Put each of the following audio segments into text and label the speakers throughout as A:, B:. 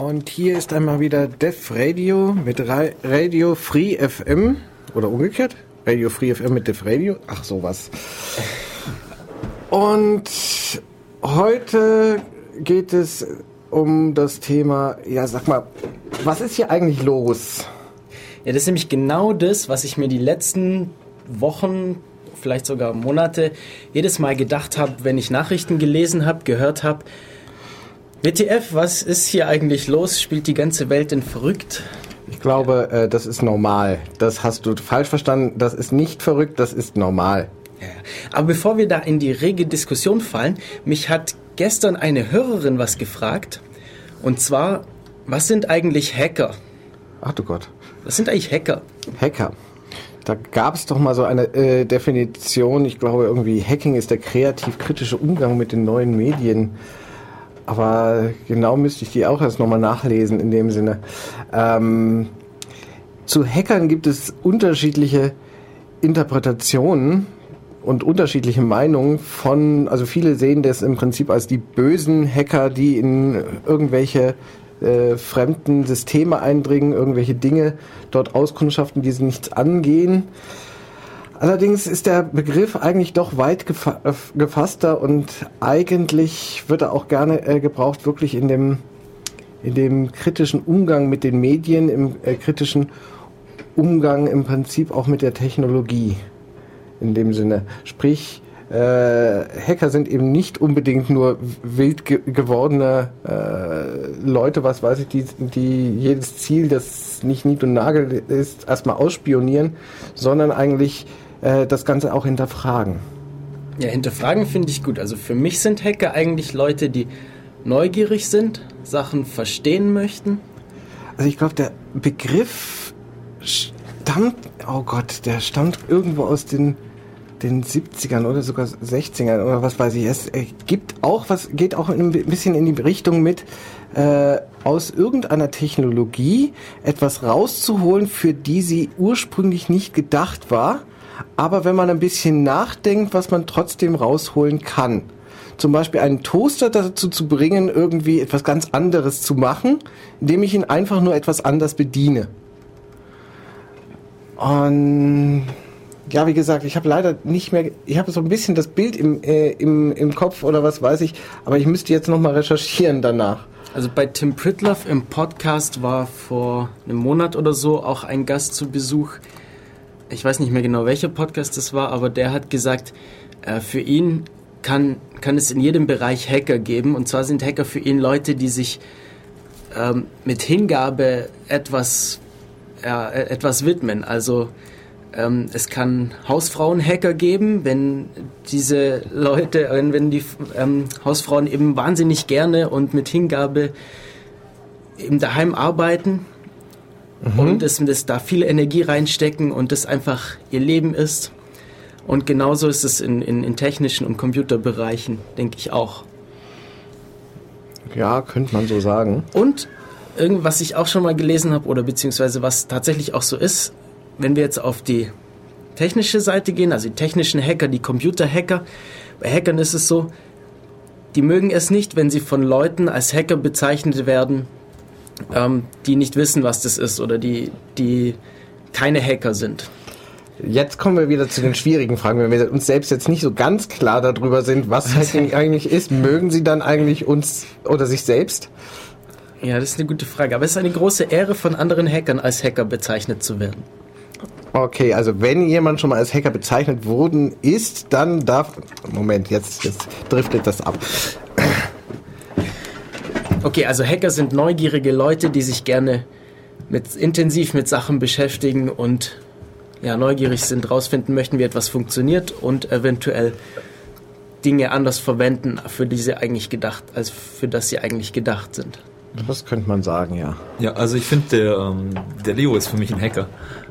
A: Und hier ist einmal wieder Def Radio mit Radio Free FM oder umgekehrt. Radio Free FM mit Def Radio. Ach sowas. Und heute geht es um das Thema, ja sag mal, was ist hier eigentlich los?
B: Ja, das ist nämlich genau das, was ich mir die letzten Wochen, vielleicht sogar Monate, jedes Mal gedacht habe, wenn ich Nachrichten gelesen habe, gehört habe. WTF, was ist hier eigentlich los? Spielt die ganze Welt denn verrückt?
A: Ich glaube, äh, das ist normal. Das hast du falsch verstanden. Das ist nicht verrückt, das ist normal.
B: Ja. Aber bevor wir da in die rege Diskussion fallen, mich hat gestern eine Hörerin was gefragt. Und zwar, was sind eigentlich Hacker?
A: Ach du Gott.
B: Was sind eigentlich Hacker?
A: Hacker. Da gab es doch mal so eine äh, Definition. Ich glaube, irgendwie Hacking ist der kreativ-kritische Umgang mit den neuen Medien. Aber genau müsste ich die auch erst nochmal nachlesen in dem Sinne. Ähm, zu Hackern gibt es unterschiedliche Interpretationen und unterschiedliche Meinungen von, also viele sehen das im Prinzip als die bösen Hacker, die in irgendwelche äh, fremden Systeme eindringen, irgendwelche Dinge dort auskundschaften, die sie nichts angehen. Allerdings ist der Begriff eigentlich doch weit gefa äh, gefasster und eigentlich wird er auch gerne äh, gebraucht, wirklich in dem, in dem kritischen Umgang mit den Medien, im äh, kritischen Umgang im Prinzip auch mit der Technologie in dem Sinne. Sprich, äh, Hacker sind eben nicht unbedingt nur wild ge gewordene äh, Leute, was weiß ich, die, die jedes Ziel, das nicht nied und nagel ist, erstmal ausspionieren, sondern eigentlich äh, das Ganze auch hinterfragen.
B: Ja, hinterfragen finde ich gut. Also für mich sind Hacker eigentlich Leute, die neugierig sind, Sachen verstehen möchten.
A: Also ich glaube, der Begriff stammt, oh Gott, der stammt irgendwo aus den den 70ern oder sogar 60ern oder was weiß ich. Es äh, gibt auch was, geht auch ein bisschen in die Richtung mit, äh, aus irgendeiner Technologie etwas rauszuholen, für die sie ursprünglich nicht gedacht war. Aber wenn man ein bisschen nachdenkt, was man trotzdem rausholen kann. Zum Beispiel einen Toaster dazu zu bringen, irgendwie etwas ganz anderes zu machen, indem ich ihn einfach nur etwas anders bediene. Und ja, wie gesagt, ich habe leider nicht mehr, ich habe so ein bisschen das Bild im, äh, im, im Kopf oder was weiß ich, aber ich müsste jetzt nochmal recherchieren danach.
B: Also bei Tim Pritloff im Podcast war vor einem Monat oder so auch ein Gast zu Besuch. Ich weiß nicht mehr genau, welcher Podcast das war, aber der hat gesagt, äh, für ihn kann, kann es in jedem Bereich Hacker geben. Und zwar sind Hacker für ihn Leute, die sich ähm, mit Hingabe etwas, äh, etwas widmen. Also ähm, es kann Hausfrauenhacker geben, wenn diese Leute, wenn die ähm, Hausfrauen eben wahnsinnig gerne und mit Hingabe eben daheim arbeiten mhm. und das, das da viel Energie reinstecken und das einfach ihr Leben ist. Und genauso ist es in, in, in technischen und Computerbereichen, denke ich auch.
A: Ja, könnte man so sagen.
B: Und irgendwas ich auch schon mal gelesen habe oder beziehungsweise was tatsächlich auch so ist, wenn wir jetzt auf die technische Seite gehen, also die technischen Hacker, die Computerhacker, bei Hackern ist es so, die mögen es nicht, wenn sie von Leuten als Hacker bezeichnet werden, ähm, die nicht wissen, was das ist oder die, die keine Hacker sind.
A: Jetzt kommen wir wieder zu den schwierigen Fragen. Wenn wir uns selbst jetzt nicht so ganz klar darüber sind, was Hacking eigentlich ist, mögen sie dann eigentlich uns oder sich selbst?
B: Ja, das ist eine gute Frage. Aber es ist eine große Ehre, von anderen Hackern als Hacker bezeichnet zu werden.
A: Okay, also wenn jemand schon mal als Hacker bezeichnet worden ist, dann darf. Moment, jetzt, jetzt driftet das ab.
B: Okay, also Hacker sind neugierige Leute, die sich gerne mit, intensiv mit Sachen beschäftigen und ja, neugierig sind, rausfinden möchten, wie etwas funktioniert und eventuell Dinge anders verwenden, für die sie eigentlich gedacht, als für das sie eigentlich gedacht sind.
A: Das könnte man sagen, ja.
C: Ja, also ich finde, der, ähm, der Leo ist für mich ein Hacker.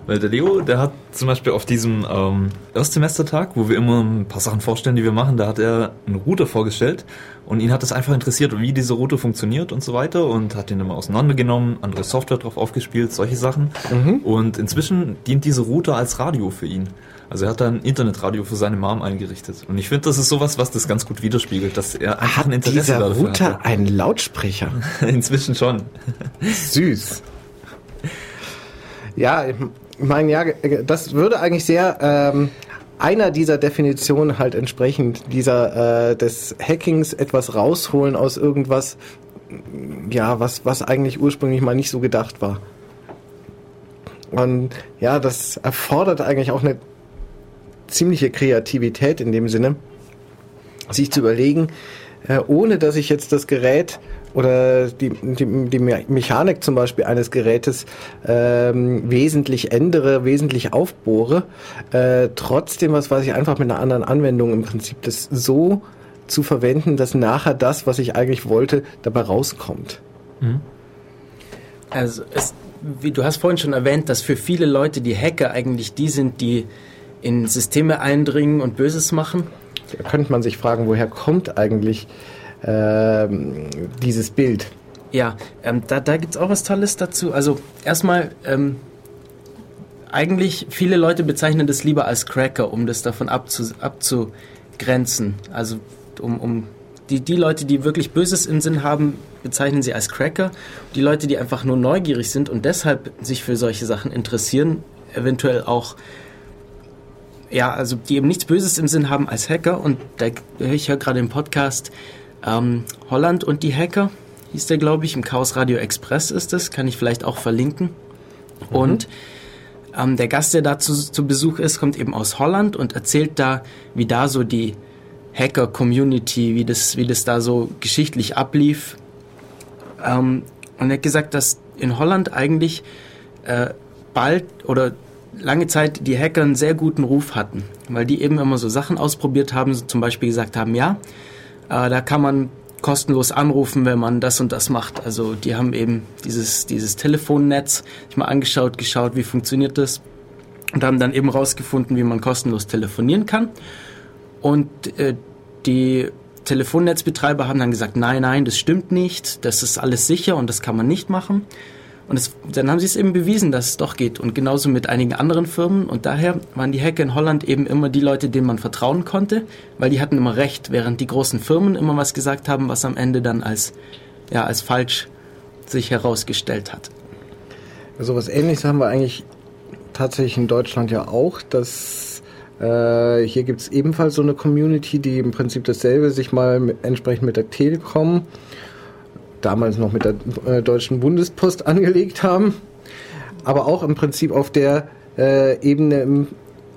C: Weil der Leo, der hat zum Beispiel auf diesem ähm, Erstsemestertag, wo wir immer ein paar Sachen vorstellen, die wir machen, da hat er einen Router vorgestellt und ihn hat das einfach interessiert, wie diese Router funktioniert und so weiter und hat den immer auseinandergenommen, andere Software drauf aufgespielt, solche Sachen. Mhm. Und inzwischen dient diese Router als Radio für ihn. Also er hat da ein Internetradio für seine Mom eingerichtet. Und ich finde, das ist sowas, was das ganz gut widerspiegelt, dass er einfach
A: Hat
C: ein Interesse
A: dieser
C: dafür
A: Router
C: hatte.
A: einen Lautsprecher?
C: Inzwischen schon.
A: Süß. Ja, meine, ja, das würde eigentlich sehr ähm, einer dieser Definitionen halt entsprechend, dieser äh, des Hackings etwas rausholen aus irgendwas, ja, was, was eigentlich ursprünglich mal nicht so gedacht war. Und ja, das erfordert eigentlich auch eine ziemliche Kreativität in dem Sinne, sich zu überlegen, äh, ohne dass ich jetzt das Gerät oder die, die, die Me- Mechanik zum Beispiel eines Gerätes ähm, wesentlich ändere, wesentlich aufbohre, äh, trotzdem, was weiß ich, einfach mit einer anderen Anwendung im Prinzip das so zu verwenden, dass nachher das, was ich eigentlich wollte, dabei rauskommt.
B: Also es, wie du hast vorhin schon erwähnt, dass für viele Leute die Hacker eigentlich die sind, die in Systeme eindringen und Böses machen.
A: Da könnte man sich fragen, woher kommt eigentlich ähm, dieses Bild?
B: Ja, ähm, da, da gibt es auch was Tolles dazu. Also erstmal, ähm, eigentlich viele Leute bezeichnen das lieber als Cracker, um das davon abzu, abzugrenzen. Also um, um die, die Leute, die wirklich Böses im Sinn haben, bezeichnen sie als Cracker. Die Leute, die einfach nur neugierig sind und deshalb sich für solche Sachen interessieren, eventuell auch ja, also die eben nichts Böses im Sinn haben als Hacker. Und da ich höre gerade im Podcast ähm, Holland und die Hacker, hieß der, glaube ich, im Chaos Radio Express ist es, kann ich vielleicht auch verlinken. Und ähm, der Gast, der da zu, zu Besuch ist, kommt eben aus Holland und erzählt da, wie da so die Hacker-Community, wie das, wie das da so geschichtlich ablief. Ähm, und er hat gesagt, dass in Holland eigentlich äh, bald oder lange Zeit die Hacker einen sehr guten Ruf hatten, weil die eben immer so Sachen ausprobiert haben, so zum Beispiel gesagt haben, ja, äh, da kann man kostenlos anrufen, wenn man das und das macht. Also die haben eben dieses, dieses Telefonnetz sich mal angeschaut, geschaut, wie funktioniert das und haben dann eben rausgefunden, wie man kostenlos telefonieren kann. Und äh, die Telefonnetzbetreiber haben dann gesagt, nein, nein, das stimmt nicht, das ist alles sicher und das kann man nicht machen. Und es, dann haben sie es eben bewiesen, dass es doch geht. Und genauso mit einigen anderen Firmen. Und daher waren die Hacker in Holland eben immer die Leute, denen man vertrauen konnte, weil die hatten immer recht, während die großen Firmen immer was gesagt haben, was am Ende dann als, ja, als falsch sich herausgestellt hat.
A: So was ähnliches haben wir eigentlich tatsächlich in Deutschland ja auch. Dass, äh, hier gibt es ebenfalls so eine Community, die im Prinzip dasselbe sich mal mit, entsprechend mit der Telekom, damals noch mit der äh, Deutschen Bundespost angelegt haben. Aber auch im Prinzip auf der äh, Ebene im,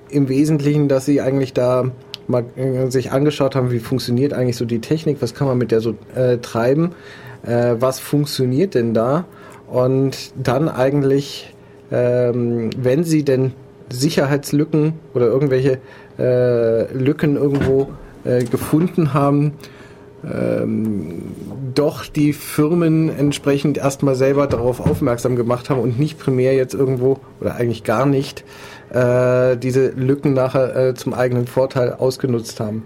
A: im Wesentlichen, dass sie eigentlich da mal äh, sich angeschaut haben, wie funktioniert eigentlich so die Technik, was kann man mit der so äh, treiben, äh, was funktioniert denn da und dann eigentlich, ähm, wenn sie denn Sicherheitslücken oder irgendwelche äh, Lücken irgendwo gefunden haben, ähm, doch die Firmen entsprechend erstmal selber darauf aufmerksam gemacht haben und nicht primär jetzt irgendwo oder eigentlich gar nicht äh, diese Lücken nachher äh, zum eigenen Vorteil ausgenutzt haben.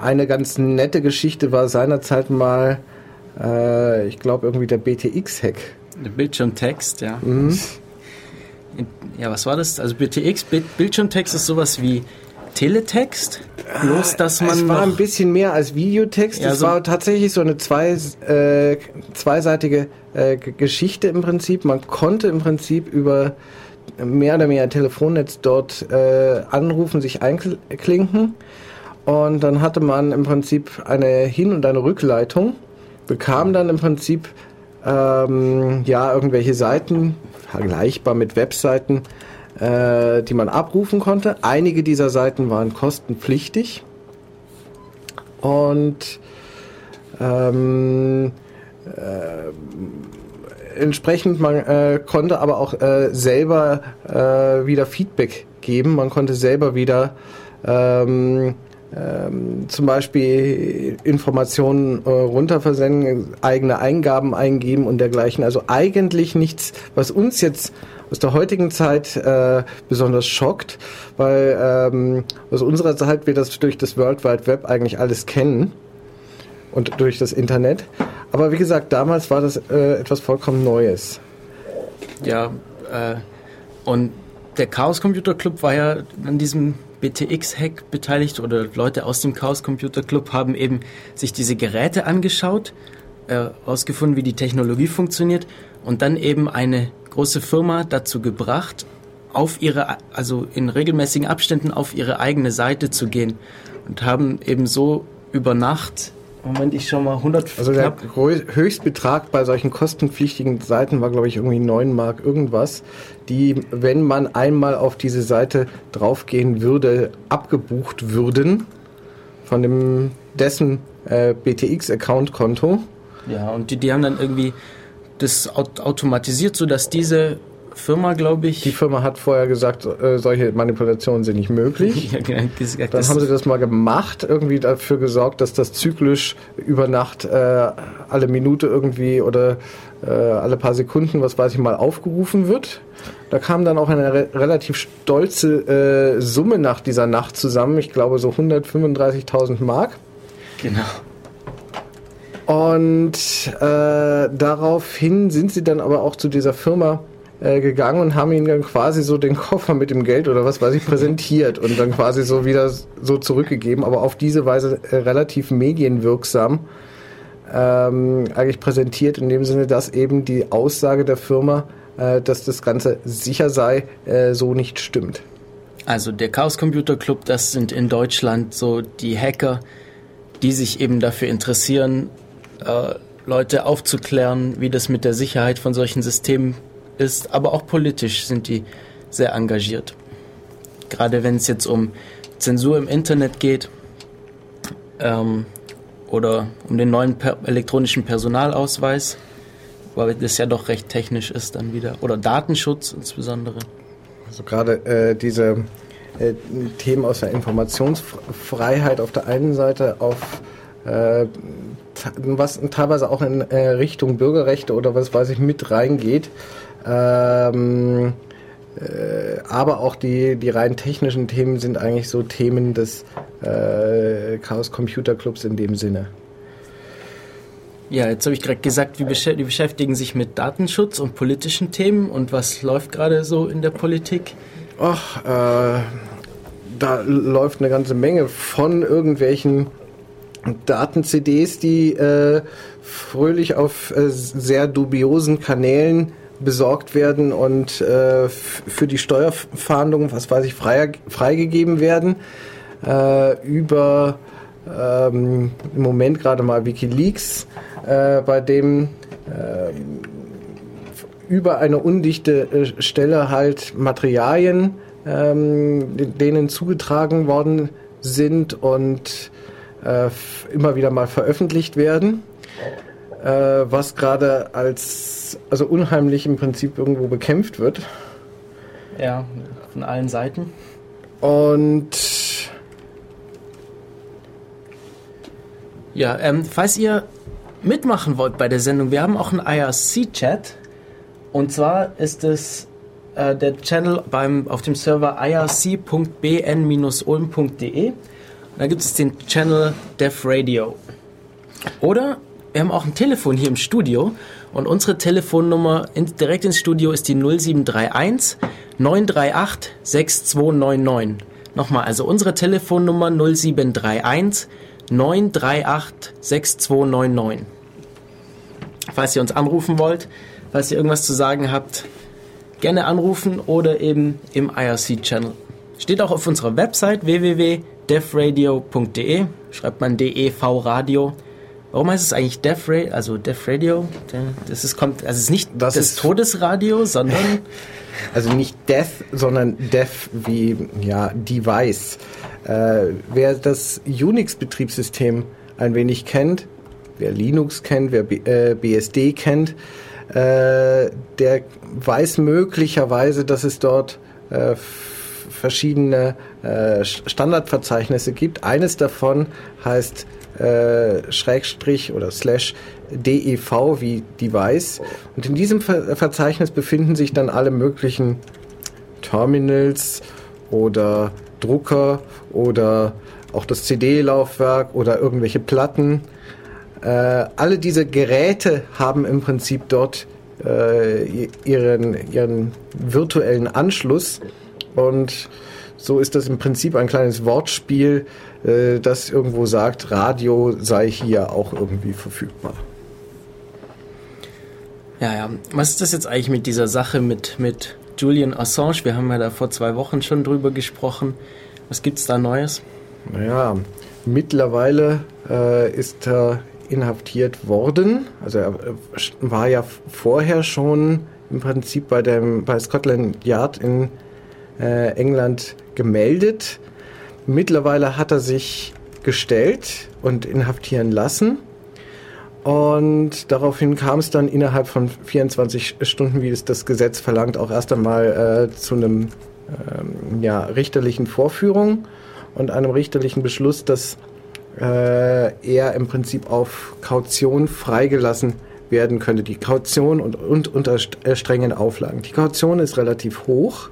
A: Eine ganz nette Geschichte war seinerzeit mal, äh, ich glaube irgendwie der BTX-Hack.
B: Der Bildschirmtext, ja. Ja, was war das? Also BTX, Bild- Bildschirmtext ist sowas wie Teletext, bloß dass man
A: es war ein bisschen mehr als Videotext.
B: Ja,
A: es
B: so-
A: war tatsächlich so eine zwei, äh, zweiseitige äh, Geschichte im Prinzip. Man konnte im Prinzip über mehr oder weniger Telefonnetz dort äh, anrufen, sich einklinken. Und dann hatte man im Prinzip eine Hin- und eine Rückleitung, bekam dann im Prinzip ähm, ja irgendwelche Seiten, vergleichbar mit Webseiten, äh, die man abrufen konnte. Einige dieser Seiten waren kostenpflichtig und ähm, äh, entsprechend man äh, konnte aber auch äh, selber äh, wieder Feedback geben. Man konnte selber wieder ähm, ähm, zum Beispiel Informationen äh, runterversenden, eigene Eingaben eingeben und dergleichen. Also eigentlich nichts, was uns jetzt aus der heutigen Zeit äh, besonders schockt, weil ähm, aus unserer Zeit wir das durch das World Wide Web eigentlich alles kennen und durch das Internet. Aber wie gesagt, damals war das äh, etwas vollkommen Neues.
B: Ja, äh, und der Chaos Computer Club war ja an diesem BTX-Hack beteiligt oder Leute aus dem Chaos Computer Club haben eben sich diese Geräte angeschaut, herausgefunden, äh, wie die Technologie funktioniert und dann eben eine große Firma dazu gebracht, auf ihre, also in regelmäßigen Abständen auf ihre eigene Seite zu gehen und haben eben so über Nacht Moment, ich schau mal 100.
A: Also der Höchstbetrag bei solchen kostenpflichtigen Seiten war, glaube ich, irgendwie 9 Mark irgendwas, die, wenn man einmal auf diese Seite draufgehen würde, abgebucht würden von dem dessen äh, BTX-Account-Konto.
B: Ja, und die, die haben dann irgendwie das automatisiert, sodass diese Firma, glaube ich.
A: Die Firma hat vorher gesagt, äh, solche Manipulationen sind nicht möglich. ja, genau, gesagt, Dann haben sie das mal gemacht, irgendwie dafür gesorgt, dass das zyklisch über Nacht äh, alle Minute irgendwie oder äh, alle paar Sekunden, was weiß ich mal, aufgerufen wird. Da kam dann auch eine re relativ stolze äh, Summe nach dieser Nacht zusammen. Ich glaube so 135.000 Mark.
B: Genau.
A: Und äh, daraufhin sind sie dann aber auch zu dieser Firma äh, gegangen und haben ihm dann quasi so den Koffer mit dem Geld oder was weiß ich präsentiert und dann quasi so wieder so zurückgegeben, aber auf diese Weise äh, relativ medienwirksam ähm, eigentlich präsentiert, in dem Sinne, dass eben die Aussage der Firma, äh, dass das Ganze sicher sei, äh, so nicht stimmt.
B: Also der Chaos Computer Club, das sind in Deutschland so die Hacker, die sich eben dafür interessieren, äh, Leute aufzuklären, wie das mit der Sicherheit von solchen Systemen ist, aber auch politisch sind die sehr engagiert. Gerade wenn es jetzt um Zensur im Internet geht ähm, oder um den neuen per elektronischen Personalausweis, weil das ja doch recht technisch ist dann wieder, oder Datenschutz insbesondere.
A: Also gerade äh, diese äh, Themen aus der Informationsfreiheit auf der einen Seite, auf äh, was teilweise auch in äh, Richtung Bürgerrechte oder was weiß ich mit reingeht, ähm, äh, aber auch die, die rein technischen Themen sind eigentlich so Themen des äh, Chaos Computer Clubs in dem Sinne.
B: Ja, jetzt habe ich gerade gesagt, wir die beschäftigen sich mit Datenschutz und politischen Themen und was läuft gerade so in der Politik?
A: Ach, äh, da läuft eine ganze Menge von irgendwelchen Daten-CDs, die äh, fröhlich auf äh, sehr dubiosen Kanälen besorgt werden und äh, für die Steuerfahndung, was weiß ich, frei, freigegeben werden. Äh, über ähm, im Moment gerade mal Wikileaks, äh, bei dem äh, über eine undichte Stelle halt Materialien ähm, denen zugetragen worden sind und äh, immer wieder mal veröffentlicht werden äh, was gerade als, also unheimlich im Prinzip irgendwo bekämpft wird.
B: Ja, von allen Seiten.
A: Und
B: ja, ähm, falls ihr mitmachen wollt bei der Sendung, wir haben auch einen IRC-Chat. Und zwar ist es äh, der Channel beim, auf dem Server irc.bn-ulm.de. Da gibt es den Channel Dev Radio. Oder wir haben auch ein Telefon hier im Studio und unsere Telefonnummer in, direkt ins Studio ist die 0731 938 6299. Nochmal, also unsere Telefonnummer 0731 938 6299. Falls ihr uns anrufen wollt, falls ihr irgendwas zu sagen habt, gerne anrufen oder eben im IRC-Channel. Steht auch auf unserer Website www.defradio.de, schreibt man DEV Radio. Warum heißt es eigentlich Death Radio? Also Death Radio? Das ist, kommt, also es ist nicht das, das ist Todesradio, sondern.
A: Also nicht Death, sondern Death wie ja, Device. Äh, wer das Unix-Betriebssystem ein wenig kennt, wer Linux kennt, wer B äh, BSD kennt, äh, der weiß möglicherweise, dass es dort äh, verschiedene äh, Standardverzeichnisse gibt. Eines davon heißt äh, Schrägstrich oder Slash DEV wie Device. Und in diesem Ver Verzeichnis befinden sich dann alle möglichen Terminals oder Drucker oder auch das CD-Laufwerk oder irgendwelche Platten. Äh, alle diese Geräte haben im Prinzip dort äh, ihren, ihren virtuellen Anschluss und so ist das im Prinzip ein kleines Wortspiel, äh, das irgendwo sagt, Radio sei hier auch irgendwie verfügbar.
B: Ja, ja. Was ist das jetzt eigentlich mit dieser Sache mit, mit Julian Assange? Wir haben ja da vor zwei Wochen schon drüber gesprochen. Was gibt's da Neues?
A: Naja, mittlerweile äh, ist er inhaftiert worden. Also er war ja vorher schon im Prinzip bei dem bei Scotland Yard in äh, England gemeldet. Mittlerweile hat er sich gestellt und inhaftieren lassen. Und daraufhin kam es dann innerhalb von 24 Stunden, wie es das Gesetz verlangt, auch erst einmal äh, zu einem ähm, ja, richterlichen Vorführung und einem richterlichen Beschluss, dass äh, er im Prinzip auf Kaution freigelassen werden könnte. Die Kaution und, und unter äh, strengen Auflagen. Die Kaution ist relativ hoch.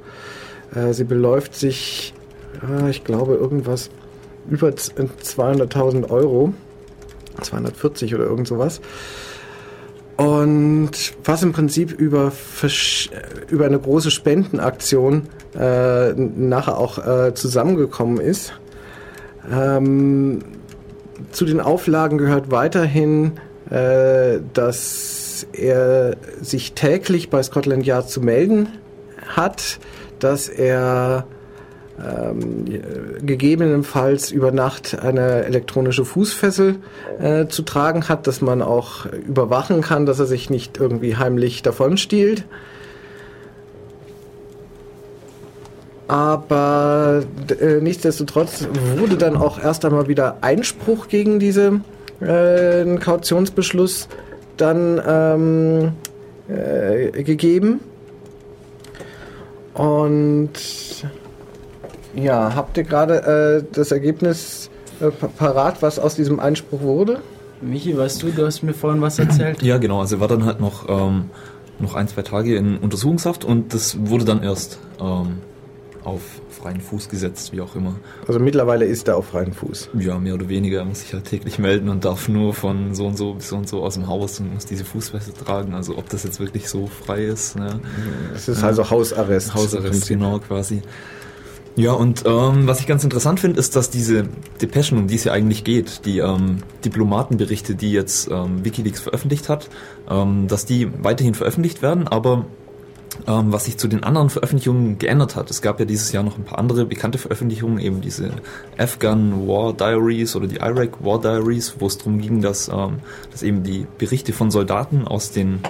A: Äh, sie beläuft sich, äh, ich glaube, irgendwas über 200.000 Euro. 240 oder irgend sowas. Und was im Prinzip über, über eine große Spendenaktion äh, nachher auch äh, zusammengekommen ist. Ähm, zu den Auflagen gehört weiterhin, äh, dass er sich täglich bei Scotland Yard zu melden hat, dass er ähm, gegebenenfalls über Nacht eine elektronische Fußfessel äh, zu tragen hat, dass man auch überwachen kann, dass er sich nicht irgendwie heimlich davon stiehlt. Aber äh, nichtsdestotrotz wurde dann auch erst einmal wieder Einspruch gegen diesen äh, Kautionsbeschluss dann ähm, äh, gegeben. Und ja, habt ihr gerade äh, das Ergebnis äh, parat, was aus diesem Einspruch wurde?
B: Michi, weißt du, du hast mir vorhin was erzählt?
C: Ja, genau. Also war dann halt noch, ähm, noch ein, zwei Tage in Untersuchungshaft und das wurde dann erst ähm, auf freien Fuß gesetzt, wie auch immer.
A: Also mittlerweile ist er auf freien Fuß.
C: Ja, mehr oder weniger. Er muss sich halt täglich melden und darf nur von so und so bis so und so aus dem Haus und muss diese Fußweste tragen. Also ob das jetzt wirklich so frei ist. Ne?
A: Es ist also Hausarrest.
C: Hausarrest, genau, quasi. Ja, und ähm, was ich ganz interessant finde, ist, dass diese Depeschen, um die es ja eigentlich geht, die ähm, Diplomatenberichte, die jetzt ähm, Wikileaks veröffentlicht hat, ähm, dass die weiterhin veröffentlicht werden, aber ähm, was sich zu den anderen Veröffentlichungen geändert hat. Es gab ja dieses Jahr noch ein paar andere bekannte Veröffentlichungen, eben diese Afghan War Diaries oder die Iraq War Diaries, wo es darum ging, dass, ähm, dass eben die Berichte von Soldaten aus den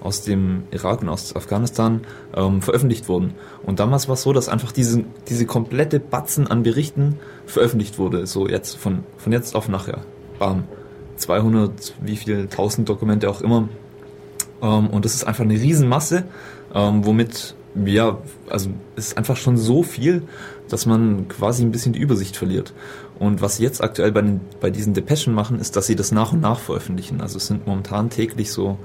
C: aus dem Irak und aus Afghanistan ähm, veröffentlicht wurden. Und damals war es so, dass einfach diese, diese komplette Batzen an Berichten veröffentlicht wurde. So jetzt, von, von jetzt auf nachher. Bam. 200, wie viel, 1000 Dokumente auch immer. Ähm, und das ist einfach eine Riesenmasse, ähm, womit, ja, also es ist einfach schon so viel, dass man quasi ein bisschen die Übersicht verliert. Und was sie jetzt aktuell bei, den, bei diesen Depeschen machen, ist, dass sie das nach und nach veröffentlichen. Also es sind momentan täglich so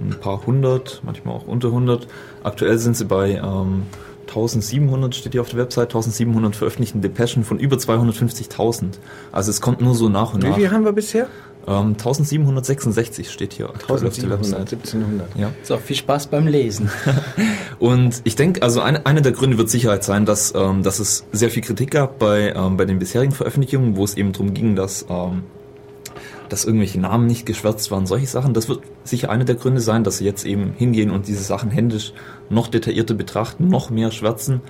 C: ein paar hundert, manchmal auch unter 100. Aktuell sind sie bei ähm, 1700, steht hier auf der Website, 1700 veröffentlichten Depeschen von über 250.000. Also es kommt nur so nach und nach.
A: Wie viel haben wir bisher?
C: Ähm, 1766 steht hier
A: aktuell 1700, auf der Website. 1700.
B: Ja. So, viel Spaß beim Lesen.
C: und ich denke, also eine, eine der Gründe wird Sicherheit sein, dass, ähm, dass es sehr viel Kritik gab bei, ähm, bei den bisherigen Veröffentlichungen, wo es eben darum ging, dass ähm, dass irgendwelche Namen nicht geschwärzt waren, solche Sachen. Das wird sicher einer der Gründe sein, dass sie jetzt eben hingehen und diese Sachen händisch noch detaillierter betrachten, noch mehr schwärzen.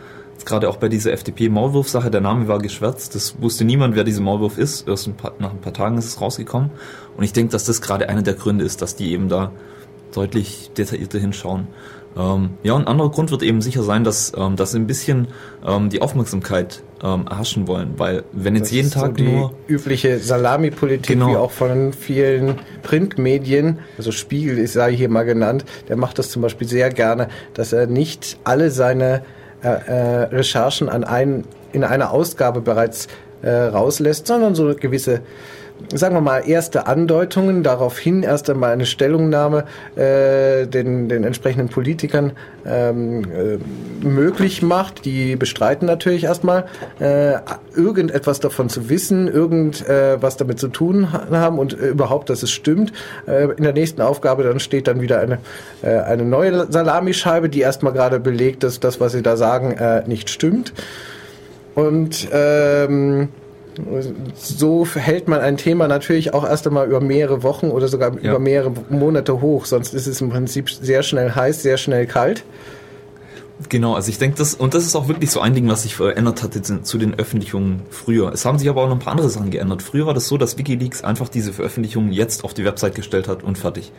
C: Jetzt gerade auch bei dieser FDP-Maulwurf-Sache, der Name war geschwärzt, das wusste niemand, wer dieser Maulwurf ist. Erst ein paar, nach ein paar Tagen ist es rausgekommen. Und ich denke, dass das gerade einer der Gründe ist, dass die eben da deutlich detaillierter hinschauen. Ähm, ja, und ein anderer Grund wird eben sicher sein, dass, ähm, dass sie ein bisschen ähm, die Aufmerksamkeit ähm, erhaschen wollen, weil wenn jetzt das jeden Tag
A: so die
C: nur
A: übliche Salami-Politik, genau. wie auch von vielen Printmedien, also Spiegel ist sei hier mal genannt, der macht das zum Beispiel sehr gerne, dass er nicht alle seine äh, äh, Recherchen an ein, in einer Ausgabe bereits äh, rauslässt, sondern so gewisse sagen wir mal, erste Andeutungen, daraufhin erst einmal eine Stellungnahme äh, den, den entsprechenden Politikern ähm, äh, möglich macht. Die bestreiten natürlich erstmal, äh, irgendetwas davon zu wissen, irgendwas äh, damit zu tun haben und äh, überhaupt, dass es stimmt. Äh, in der nächsten Aufgabe dann steht dann wieder eine, eine neue Salamischeibe, die erstmal gerade belegt, dass das, was sie da sagen, nicht stimmt. Und ähm, so hält man ein Thema natürlich auch erst einmal über mehrere Wochen oder sogar ja. über mehrere Monate hoch. Sonst ist es im Prinzip sehr schnell heiß, sehr schnell kalt.
C: Genau, also ich denke, das, und das ist auch wirklich so ein Ding, was sich verändert hat zu den Öffentlichungen früher. Es haben sich aber auch noch ein paar andere Sachen geändert. Früher war das so, dass Wikileaks einfach diese Veröffentlichungen jetzt auf die Website gestellt hat und fertig.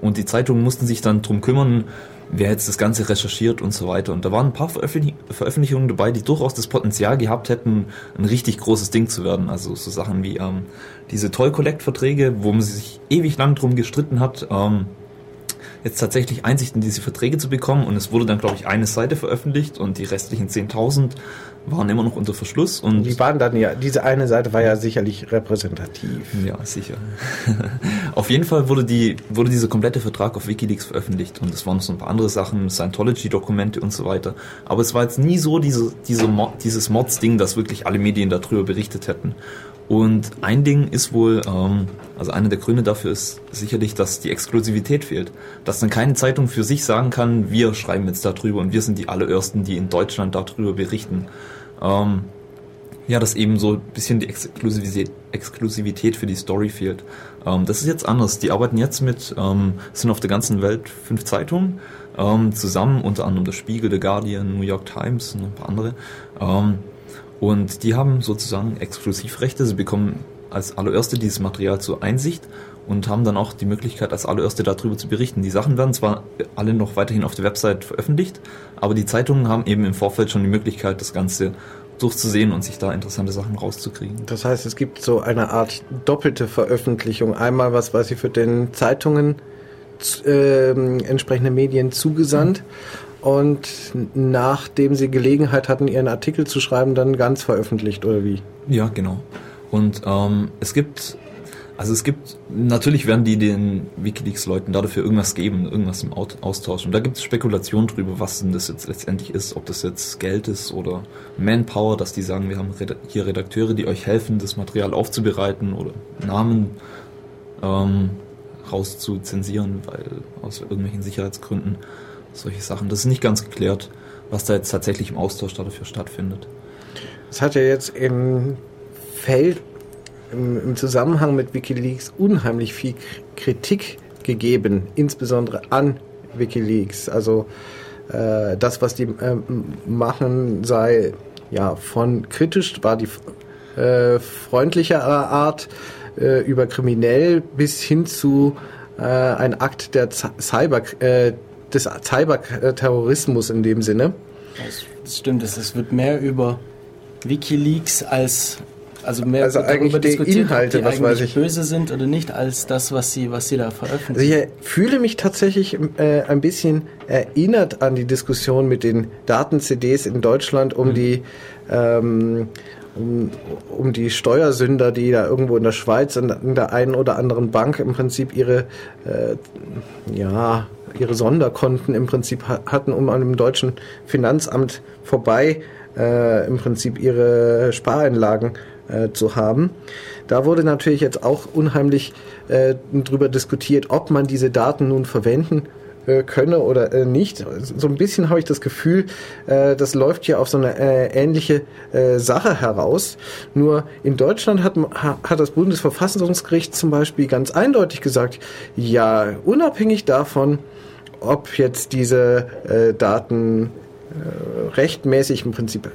C: Und die Zeitungen mussten sich dann drum kümmern, wer jetzt das Ganze recherchiert und so weiter. Und da waren ein paar Veröffentlichungen dabei, die durchaus das Potenzial gehabt hätten, ein richtig großes Ding zu werden. Also so Sachen wie ähm, diese Toy Collect Verträge, wo man sich ewig lang drum gestritten hat, ähm, jetzt tatsächlich Einsicht in diese Verträge zu bekommen. Und es wurde dann, glaube ich, eine Seite veröffentlicht und die restlichen 10.000 waren immer noch unter Verschluss. Und
A: die waren dann ja, diese eine Seite war ja sicherlich repräsentativ.
C: Ja, sicher. auf jeden Fall wurde, die, wurde dieser komplette Vertrag auf Wikileaks veröffentlicht und es waren noch so ein paar andere Sachen, Scientology-Dokumente und so weiter. Aber es war jetzt nie so diese, diese dieses Mods-Ding, dass wirklich alle Medien darüber berichtet hätten. Und ein Ding ist wohl, ähm, also einer der Gründe dafür ist sicherlich, dass die Exklusivität fehlt. Dass dann keine Zeitung für sich sagen kann, wir schreiben jetzt darüber und wir sind die allerersten, die in Deutschland darüber berichten. Ähm, ja, dass eben so ein bisschen die Exklusivität, für die Story fehlt. Ähm, das ist jetzt anders. Die arbeiten jetzt mit, ähm, sind auf der ganzen Welt fünf Zeitungen ähm, zusammen, unter anderem der Spiegel, The Guardian, New York Times und ein paar andere. Ähm, und die haben sozusagen Exklusivrechte. Sie bekommen als allererste dieses Material zur Einsicht und haben dann auch die Möglichkeit, als allererste darüber zu berichten. Die Sachen werden zwar alle noch weiterhin auf der Website veröffentlicht, aber die Zeitungen haben eben im Vorfeld schon die Möglichkeit, das Ganze durchzusehen und sich da interessante Sachen rauszukriegen.
A: Das heißt, es gibt so eine Art doppelte Veröffentlichung. Einmal was, was sie für den Zeitungen äh, entsprechende Medien zugesandt mhm. und nachdem sie Gelegenheit hatten, ihren Artikel zu schreiben, dann ganz veröffentlicht oder wie?
C: Ja, genau. Und ähm, es gibt also es gibt, natürlich werden die den Wikileaks-Leuten dafür irgendwas geben, irgendwas im Austausch. Und da gibt es Spekulationen drüber, was denn das jetzt letztendlich ist, ob das jetzt Geld ist oder Manpower, dass die sagen, wir haben hier Redakteure, die euch helfen, das Material aufzubereiten oder Namen ähm, rauszuzensieren, weil aus irgendwelchen Sicherheitsgründen solche Sachen. Das ist nicht ganz geklärt, was da jetzt tatsächlich im Austausch dafür stattfindet.
A: Es hat ja jetzt im Feld im, im Zusammenhang mit Wikileaks unheimlich viel Kritik gegeben, insbesondere an Wikileaks. Also äh, das, was die äh, machen, sei ja von kritisch, war die äh, freundlicherer Art äh, über kriminell bis hin zu äh, ein Akt der Cyber, äh, des Cyberterrorismus in dem Sinne.
B: Das stimmt, es wird mehr über Wikileaks als also mehr
A: also darüber diskutiert, Inhalte, die was weiß ich.
B: böse sind oder nicht, als das, was sie, was sie da veröffentlichen.
A: Also ich fühle mich tatsächlich äh, ein bisschen erinnert an die Diskussion mit den Daten-CDs in Deutschland um mhm. die ähm, um, um die Steuersünder, die da irgendwo in der Schweiz in der einen oder anderen Bank im Prinzip ihre äh, ja ihre Sonderkonten im Prinzip hatten, um an dem deutschen Finanzamt vorbei äh, im Prinzip ihre Spareinlagen äh, zu haben. Da wurde natürlich jetzt auch unheimlich äh, drüber diskutiert, ob man diese Daten nun verwenden äh, könne oder äh, nicht. So ein bisschen habe ich das Gefühl, äh, das läuft hier auf so eine äh, ähnliche äh, Sache heraus. Nur in Deutschland hat, hat das Bundesverfassungsgericht zum Beispiel ganz eindeutig gesagt, ja, unabhängig davon, ob jetzt diese äh, Daten äh, rechtmäßig im Prinzip äh,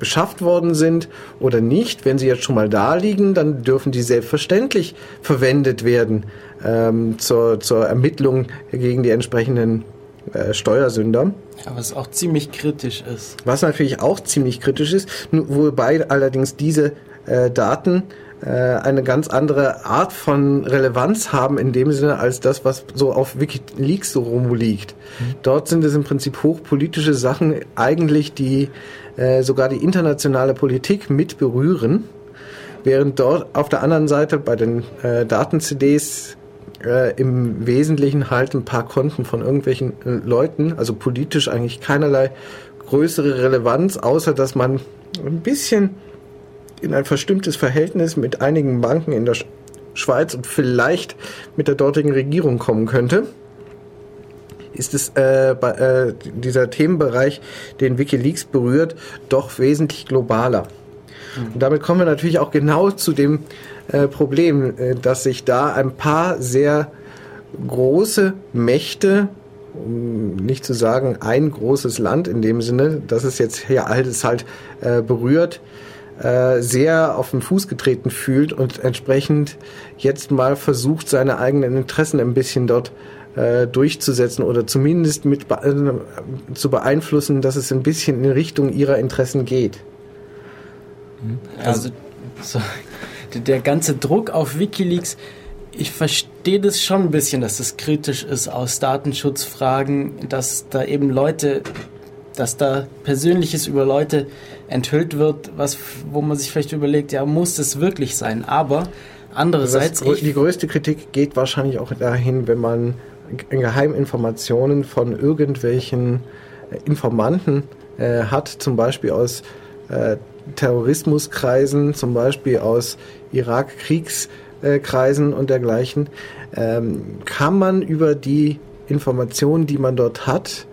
A: beschafft worden sind oder nicht. Wenn sie jetzt schon mal da liegen, dann dürfen die selbstverständlich verwendet werden ähm, zur, zur Ermittlung gegen die entsprechenden äh, Steuersünder.
B: Ja, was auch ziemlich kritisch ist.
A: Was natürlich auch ziemlich kritisch ist, wobei allerdings diese äh, Daten äh, eine ganz andere Art von Relevanz haben in dem Sinne als das, was so auf Wikileaks so rumliegt. Mhm. Dort sind es im Prinzip hochpolitische Sachen eigentlich, die äh, sogar die internationale Politik mit berühren, während dort auf der anderen Seite bei den äh, Daten-CDs äh, im Wesentlichen halt ein paar Konten von irgendwelchen äh, Leuten, also politisch eigentlich keinerlei größere Relevanz, außer dass man ein bisschen in ein verstimmtes Verhältnis mit einigen Banken in der Schweiz und vielleicht mit der dortigen Regierung kommen könnte ist es äh, bei, äh, dieser Themenbereich, den WikiLeaks berührt, doch wesentlich globaler. Mhm. Und damit kommen wir natürlich auch genau zu dem äh, Problem, äh, dass sich da ein paar sehr große Mächte um nicht zu sagen ein großes Land in dem Sinne, dass es jetzt hier alles halt äh, berührt, äh, sehr auf den Fuß getreten fühlt und entsprechend jetzt mal versucht, seine eigenen Interessen ein bisschen dort äh, durchzusetzen oder zumindest mit be äh, zu beeinflussen, dass es ein bisschen in Richtung ihrer Interessen geht.
B: Also so, der ganze Druck auf Wikileaks ich verstehe das schon ein bisschen, dass das kritisch ist aus Datenschutzfragen, dass da eben Leute, dass da Persönliches über Leute enthüllt wird, was, wo man sich vielleicht überlegt, ja, muss das wirklich sein? Aber andererseits.
A: Das, die größte Kritik geht wahrscheinlich auch dahin, wenn man Geheiminformationen von irgendwelchen Informanten äh, hat, zum Beispiel aus äh, Terrorismuskreisen, zum Beispiel aus Irak-Kriegs- äh, Kreisen und dergleichen, ähm, kann man über die Informationen, die man dort hat,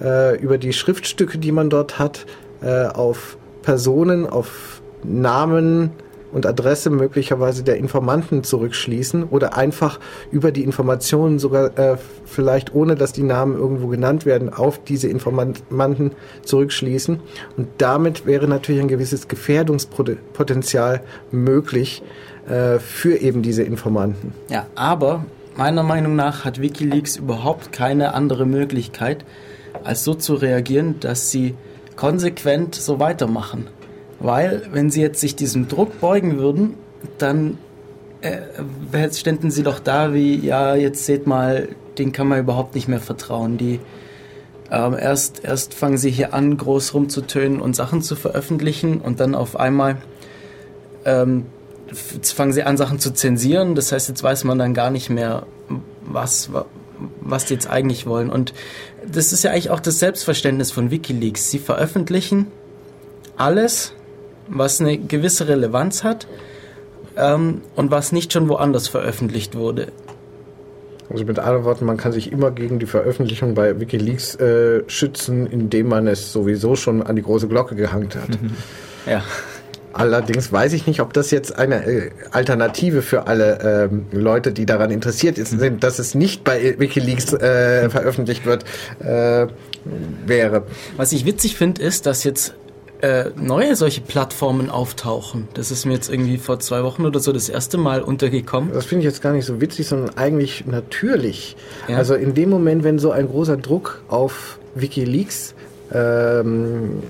A: äh, über die Schriftstücke, die man dort hat, äh, auf Personen, auf Namen und Adresse möglicherweise der Informanten zurückschließen oder einfach über die Informationen sogar äh, vielleicht ohne dass die Namen irgendwo genannt werden auf diese Informanten zurückschließen und damit wäre natürlich ein gewisses Gefährdungspotenzial möglich äh, für eben diese Informanten.
B: Ja, aber meiner Meinung nach hat Wikileaks überhaupt keine andere Möglichkeit, als so zu reagieren, dass sie konsequent so weitermachen. Weil, wenn sie jetzt sich diesem Druck beugen würden, dann äh, ständen sie doch da wie, ja, jetzt seht mal, den kann man überhaupt nicht mehr vertrauen. Die ähm, erst, erst fangen sie hier an, groß rumzutönen und Sachen zu veröffentlichen und dann auf einmal ähm, fangen sie an, Sachen zu zensieren. Das heißt, jetzt weiß man dann gar nicht mehr, was, was die jetzt eigentlich wollen. Und das ist ja eigentlich auch das Selbstverständnis von Wikileaks. Sie veröffentlichen alles, was eine gewisse Relevanz hat ähm, und was nicht schon woanders veröffentlicht wurde.
A: Also mit anderen Worten, man kann sich immer gegen die Veröffentlichung bei Wikileaks äh, schützen, indem man es sowieso schon an die große Glocke gehangen hat.
B: Ja.
A: Allerdings weiß ich nicht, ob das jetzt eine äh, Alternative für alle ähm, Leute, die daran interessiert sind, dass es nicht bei Wikileaks äh, veröffentlicht wird, äh, wäre.
B: Was ich witzig finde, ist, dass jetzt äh, neue solche Plattformen auftauchen. Das ist mir jetzt irgendwie vor zwei Wochen oder so das erste Mal untergekommen.
A: Das finde ich jetzt gar nicht so witzig, sondern eigentlich natürlich. Ja. Also in dem Moment, wenn so ein großer Druck auf Wikileaks ähm,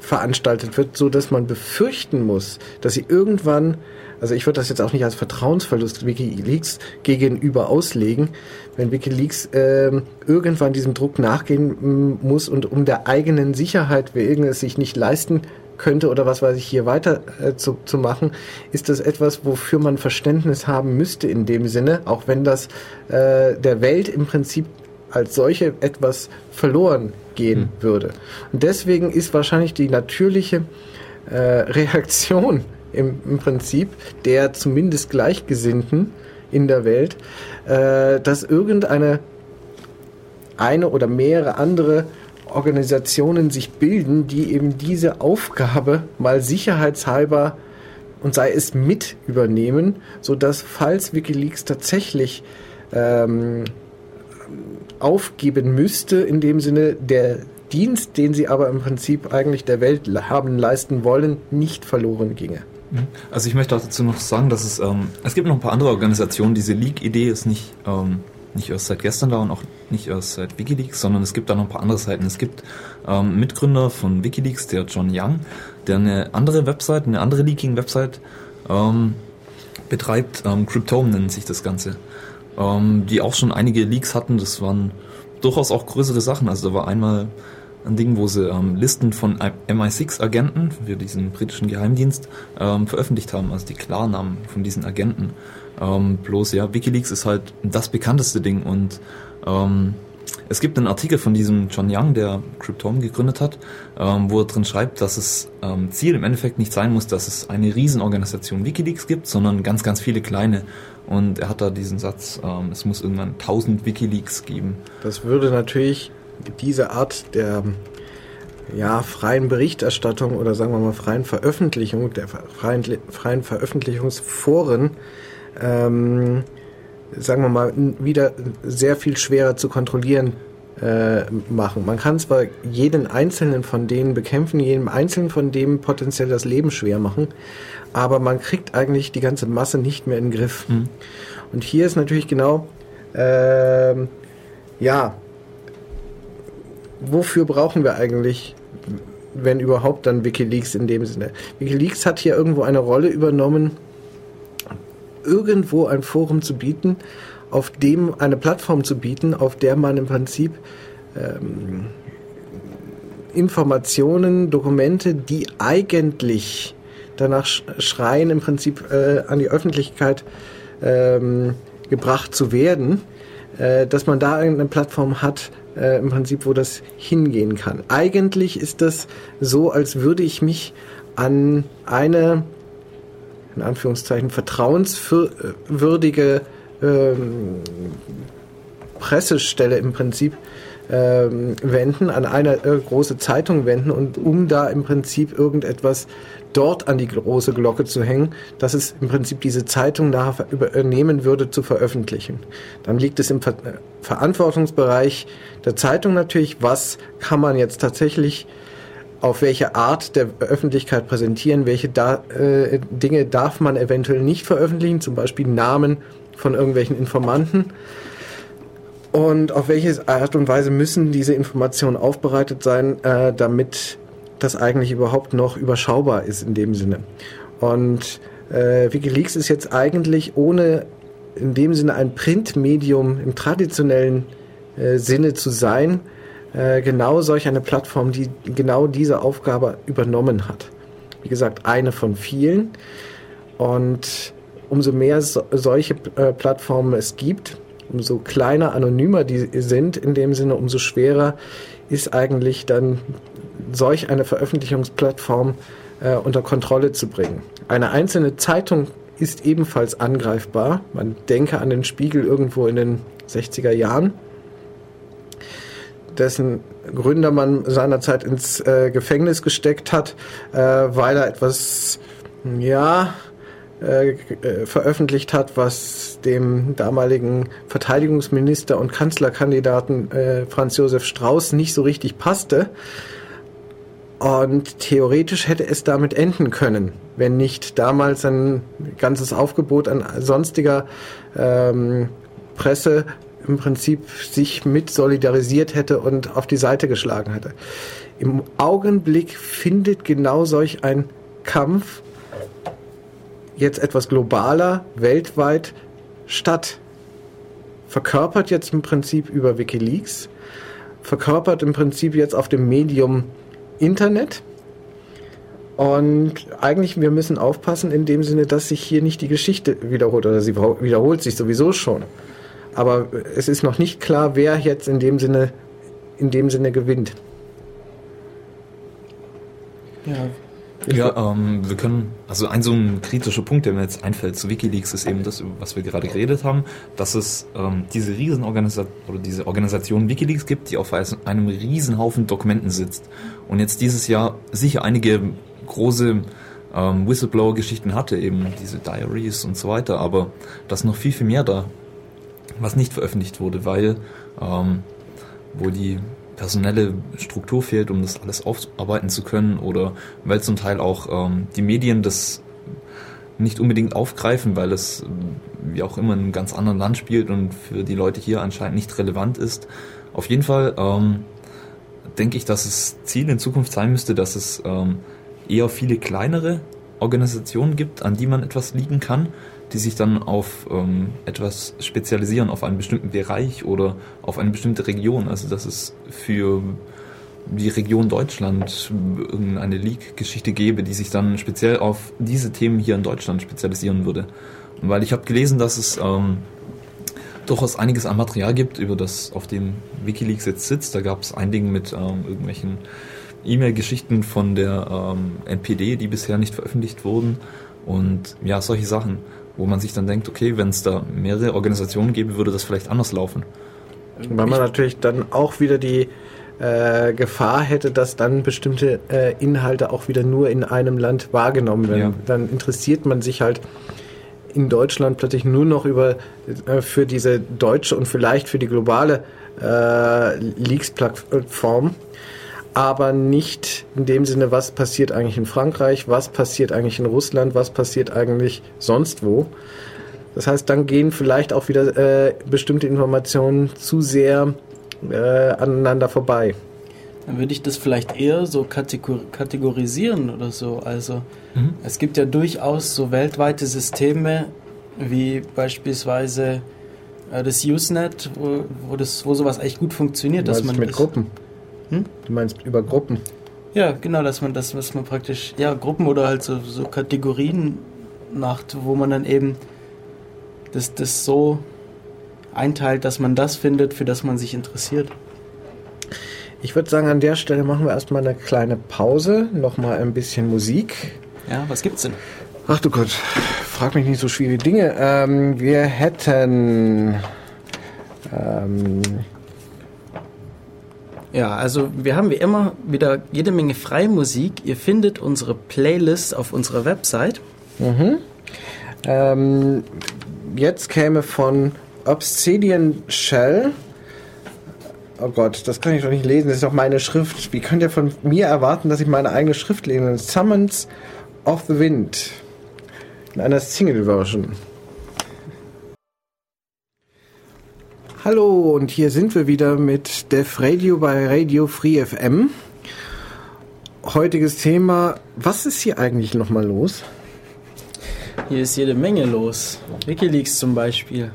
A: veranstaltet wird, so dass man befürchten muss, dass sie irgendwann, also ich würde das jetzt auch nicht als Vertrauensverlust WikiLeaks gegenüber auslegen, wenn WikiLeaks äh, irgendwann diesem Druck nachgehen muss und um der eigenen Sicherheit, wegen es sich nicht leisten könnte oder was weiß ich hier weiter äh, zu, zu machen, ist das etwas, wofür man Verständnis haben müsste in dem Sinne, auch wenn das äh, der Welt im Prinzip als solche etwas verloren gehen mhm. würde. Und deswegen ist wahrscheinlich die natürliche äh, Reaktion im, im, Prinzip der zumindest Gleichgesinnten in der Welt, äh, dass irgendeine eine oder mehrere andere Organisationen sich bilden, die eben diese Aufgabe mal sicherheitshalber und sei es mit übernehmen, sodass falls Wikileaks tatsächlich ähm, aufgeben müsste, in dem Sinne der Dienst, den sie aber im Prinzip eigentlich der Welt haben leisten wollen, nicht verloren ginge.
C: Mhm. Also ich möchte dazu noch sagen, dass es, ähm, es gibt noch ein paar andere Organisationen. Diese Leak-Idee ist nicht, ähm, nicht erst seit gestern da und auch nicht erst seit Wikileaks, sondern es gibt da noch ein paar andere Seiten. Es gibt ähm, Mitgründer von Wikileaks, der John Young, der eine andere Website, eine andere Leaking-Website ähm, betreibt. Ähm, Cryptome nennt sich das Ganze ähm, die auch schon einige Leaks hatten. Das waren durchaus auch größere Sachen. Also da war einmal ein Ding, wo sie ähm, Listen von MI6-Agenten für diesen britischen Geheimdienst ähm, veröffentlicht haben, also die Klarnamen von diesen Agenten. Ähm, bloß ja, WikiLeaks ist halt das bekannteste Ding und ähm, Es gibt einen Artikel von diesem John Young, der Cryptome gegründet hat, ähm, wo er drin schreibt, dass es ähm, Ziel im Endeffekt nicht sein muss, dass es eine Riesenorganisation Wikileaks gibt, sondern ganz, ganz viele kleine. Und er hat da diesen Satz, ähm, es muss irgendwann 1000 Wikileaks geben.
A: Das würde natürlich diese Art der ja, freien Berichterstattung oder sagen wir mal freien Veröffentlichung, der freien, freien Veröffentlichungsforen, ähm, sagen wir mal, wieder sehr viel schwerer zu kontrollieren äh, machen. Man kann zwar jeden einzelnen von denen bekämpfen, jedem einzelnen von denen potenziell das Leben schwer machen, aber man kriegt eigentlich die ganze Masse nicht mehr in den Griff. Mhm. Und hier ist natürlich genau, äh, ja, wofür brauchen wir eigentlich, wenn überhaupt dann Wikileaks in dem Sinne? Wikileaks hat hier irgendwo eine Rolle übernommen, irgendwo ein Forum zu bieten, auf dem eine Plattform zu bieten, auf der man im Prinzip ähm, Informationen, Dokumente, die eigentlich danach schreien, im Prinzip äh, an die Öffentlichkeit ähm, gebracht zu werden, äh, dass man da eine Plattform hat, äh, im Prinzip, wo das hingehen kann. Eigentlich ist das so, als würde ich mich an eine, in Anführungszeichen, vertrauenswürdige ähm, Pressestelle im Prinzip ähm, wenden, an eine äh, große Zeitung wenden und um da im Prinzip irgendetwas dort an die große Glocke zu hängen, dass es im Prinzip diese Zeitung nachher übernehmen würde zu veröffentlichen. Dann liegt es im Ver äh, Verantwortungsbereich der Zeitung natürlich, was kann man jetzt tatsächlich auf welche Art der Öffentlichkeit präsentieren, welche da äh, Dinge darf man eventuell nicht veröffentlichen, zum Beispiel Namen von irgendwelchen Informanten. Und auf welche Art und Weise müssen diese Informationen aufbereitet sein, äh, damit das eigentlich überhaupt noch überschaubar ist in dem Sinne. Und äh, Wikileaks ist jetzt eigentlich ohne in dem Sinne ein Printmedium im traditionellen äh, Sinne zu sein, äh, genau solch eine Plattform, die genau diese Aufgabe übernommen hat. Wie gesagt, eine von vielen. Und umso mehr so, solche äh, Plattformen es gibt, umso kleiner, anonymer die sind, in dem Sinne, umso schwerer ist eigentlich dann solch eine Veröffentlichungsplattform äh, unter Kontrolle zu bringen. Eine einzelne Zeitung ist ebenfalls angreifbar. Man denke an den Spiegel irgendwo in den 60er Jahren, dessen Gründer man seinerzeit ins äh, Gefängnis gesteckt hat, äh, weil er etwas, ja, äh, äh veröffentlicht hat, was dem damaligen Verteidigungsminister und Kanzlerkandidaten äh, Franz Josef Strauß nicht so richtig passte. Und theoretisch hätte es damit enden können, wenn nicht damals ein ganzes Aufgebot an sonstiger ähm, Presse im Prinzip sich mit solidarisiert hätte und auf die Seite geschlagen hätte. Im Augenblick findet genau solch ein Kampf jetzt etwas globaler, weltweit statt. Verkörpert jetzt im Prinzip über Wikileaks, verkörpert im Prinzip jetzt auf dem Medium Internet. Und eigentlich, wir müssen aufpassen in dem Sinne, dass sich hier nicht die Geschichte wiederholt oder sie wiederholt sich sowieso schon. Aber es ist noch nicht klar, wer jetzt in dem Sinne, in dem Sinne gewinnt.
C: Ja, ja, ähm, wir können, also ein so ein kritischer Punkt, der mir jetzt einfällt zu Wikileaks, ist eben das, über was wir gerade geredet haben, dass es ähm, diese Riesenorganisation oder diese Organisation Wikileaks gibt, die auf einem Riesenhaufen Dokumenten sitzt und jetzt dieses Jahr sicher einige große ähm, Whistleblower-Geschichten hatte, eben diese Diaries und so weiter, aber da ist noch viel, viel mehr da, was nicht veröffentlicht wurde, weil ähm, wo die personelle Struktur fehlt, um das alles aufarbeiten zu können oder weil zum Teil auch ähm, die Medien das nicht unbedingt aufgreifen, weil es wie auch immer in einem ganz anderen Land spielt und für die Leute hier anscheinend nicht relevant ist. Auf jeden Fall ähm, denke ich, dass es Ziel in Zukunft sein müsste, dass es ähm, eher viele kleinere Organisationen gibt, an die man etwas liegen kann, die sich dann auf ähm, etwas spezialisieren, auf einen bestimmten Bereich oder auf eine bestimmte Region. Also dass es für die Region Deutschland irgendeine League-Geschichte gäbe, die sich dann speziell auf diese Themen hier in Deutschland spezialisieren würde. Weil ich habe gelesen, dass es ähm, durchaus einiges an Material gibt, über das auf dem WikiLeaks jetzt sitzt. Da gab es ein Ding mit ähm, irgendwelchen E-Mail-Geschichten von der ähm, NPD, die bisher nicht veröffentlicht wurden. Und ja, solche Sachen, wo man sich dann denkt, okay, wenn es da mehrere Organisationen gäbe, würde das vielleicht anders laufen.
A: Weil man natürlich dann auch wieder die äh, Gefahr hätte, dass dann bestimmte äh, Inhalte auch wieder nur in einem Land wahrgenommen werden. Ja. Dann interessiert man sich halt in Deutschland plötzlich nur noch über äh, für diese deutsche und vielleicht für die globale äh, Leaks-Plattform, aber nicht in dem Sinne, was passiert eigentlich in Frankreich, was passiert eigentlich in Russland, was passiert eigentlich sonst wo. Das heißt, dann gehen vielleicht auch wieder äh, bestimmte Informationen zu sehr äh, aneinander vorbei.
B: Dann würde ich das vielleicht eher so kategorisieren oder so. Also mhm. es gibt ja durchaus so weltweite Systeme, wie beispielsweise äh, das Usenet, wo, wo, das, wo sowas echt gut funktioniert.
A: Du
B: dass
A: man mit
B: das,
A: Gruppen? Hm? Du meinst über Gruppen?
B: Ja, genau, dass man das, was man praktisch, ja, Gruppen oder halt so, so Kategorien macht, wo man dann eben das, das so einteilt, dass man das findet, für das man sich interessiert.
A: Ich würde sagen, an der Stelle machen wir erstmal eine kleine Pause, nochmal ein bisschen Musik.
B: Ja, was gibt's denn?
A: Ach du Gott, frag mich nicht so schwierige Dinge. Ähm, wir hätten. Ähm,
B: ja, also wir haben wie immer wieder jede Menge freie Musik. Ihr findet unsere Playlist auf unserer Website.
A: Mhm. Ähm, jetzt käme von Obsidian Shell Oh Gott, das kann ich doch nicht lesen. Das ist doch meine Schrift. Wie könnt ihr von mir erwarten, dass ich meine eigene Schrift lese? Summons of the Wind. In einer Single-Version. Hallo, und hier sind wir wieder mit Def Radio bei Radio Free FM. Heutiges Thema, was ist hier eigentlich nochmal los?
B: Hier ist jede Menge los. Wikileaks zum Beispiel.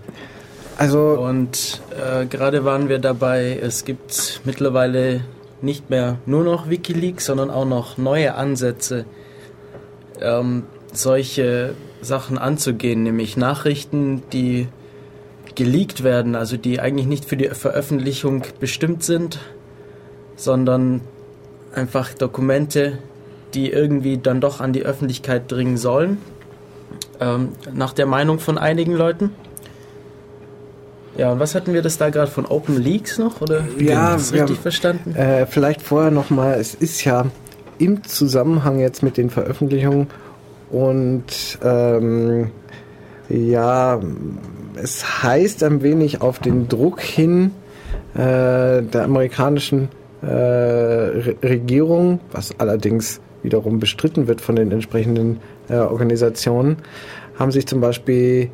B: Also und äh, gerade waren wir dabei, es gibt mittlerweile nicht mehr nur noch Wikileaks, sondern auch noch neue Ansätze, ähm, solche Sachen anzugehen, nämlich Nachrichten, die geleakt werden, also die eigentlich nicht für die Veröffentlichung bestimmt sind, sondern einfach Dokumente, die irgendwie dann doch an die Öffentlichkeit dringen sollen, ähm, nach der Meinung von einigen Leuten. Ja, und was hatten wir das da gerade von Open Leaks noch? Oder
A: ja, das richtig haben, verstanden? Äh, vielleicht vorher nochmal, es ist ja im Zusammenhang jetzt mit den Veröffentlichungen und ähm, ja, es heißt ein wenig auf den Druck hin äh, der amerikanischen äh, Re Regierung, was allerdings wiederum bestritten wird von den entsprechenden äh, Organisationen, haben sich zum Beispiel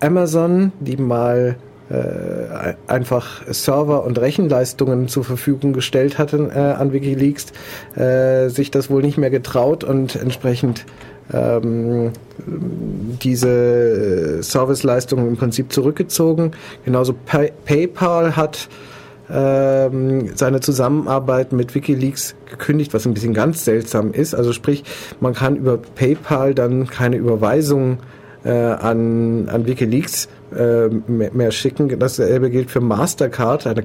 A: Amazon, die mal äh, einfach Server und Rechenleistungen zur Verfügung gestellt hatten äh, an Wikileaks, äh, sich das wohl nicht mehr getraut und entsprechend ähm, diese Serviceleistungen im Prinzip zurückgezogen. Genauso Pay PayPal hat ähm, seine Zusammenarbeit mit Wikileaks gekündigt, was ein bisschen ganz seltsam ist. Also sprich, man kann über PayPal dann keine Überweisungen äh, an, an Wikileaks äh, mehr, mehr schicken. Dasselbe gilt für Mastercard, eine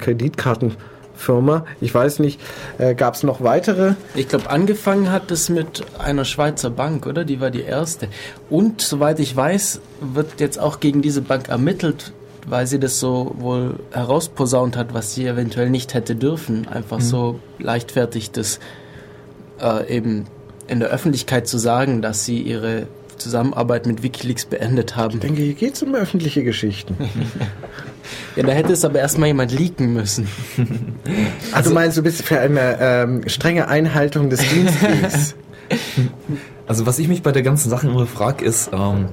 A: Kreditkartenfirma. Ich weiß nicht, äh, gab es noch weitere?
B: Ich glaube, angefangen hat es mit einer Schweizer Bank, oder? Die war die erste. Und soweit ich weiß, wird jetzt auch gegen diese Bank ermittelt, weil sie das so wohl herausposaunt hat, was sie eventuell nicht hätte dürfen. Einfach mhm. so leichtfertig das äh, eben in der Öffentlichkeit zu sagen, dass sie ihre Zusammenarbeit mit Wikileaks beendet haben. Ich
A: denke, hier geht es um öffentliche Geschichten.
B: ja, da hätte es aber erstmal jemand leaken müssen.
A: Also, du meinst, du bist für eine ähm, strenge Einhaltung des Dienstwegs?
C: Also was ich mich bei der ganzen Sache immer frage, ist, ähm,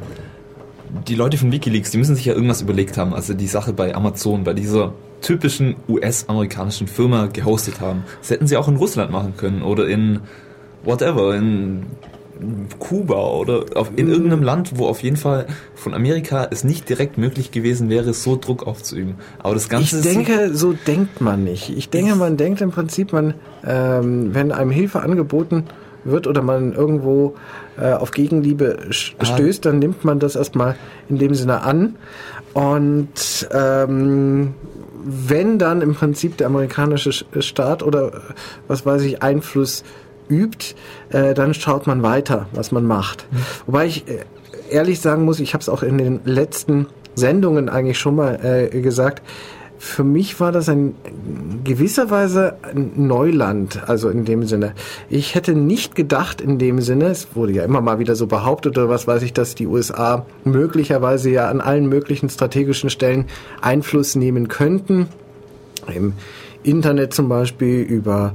C: die Leute von Wikileaks, die müssen sich ja irgendwas überlegt haben, also die Sache bei Amazon, bei dieser typischen US-amerikanischen Firma gehostet haben. Das hätten sie auch in Russland machen können oder in whatever, in Kuba oder auf, in irgendeinem Land, wo auf jeden Fall von Amerika es nicht direkt möglich gewesen wäre, so Druck aufzuüben. Aber das Ganze
A: Ich denke, so denkt man nicht. Ich denke, man denkt im Prinzip, man, ähm, wenn einem Hilfe angeboten wird oder man irgendwo äh, auf Gegenliebe ah. stößt, dann nimmt man das erstmal in dem Sinne an. Und ähm, wenn dann im Prinzip der amerikanische Staat oder was weiß ich Einfluss übt, äh, dann schaut man weiter, was man macht. Mhm. Wobei ich äh, ehrlich sagen muss, ich habe es auch in den letzten Sendungen eigentlich schon mal äh, gesagt, für mich war das ein gewisser Weise ein Neuland, also in dem Sinne. Ich hätte nicht gedacht in dem Sinne, es wurde ja immer mal wieder so behauptet oder was weiß ich, dass die USA möglicherweise ja an allen möglichen strategischen Stellen Einfluss nehmen könnten. Im Internet zum Beispiel über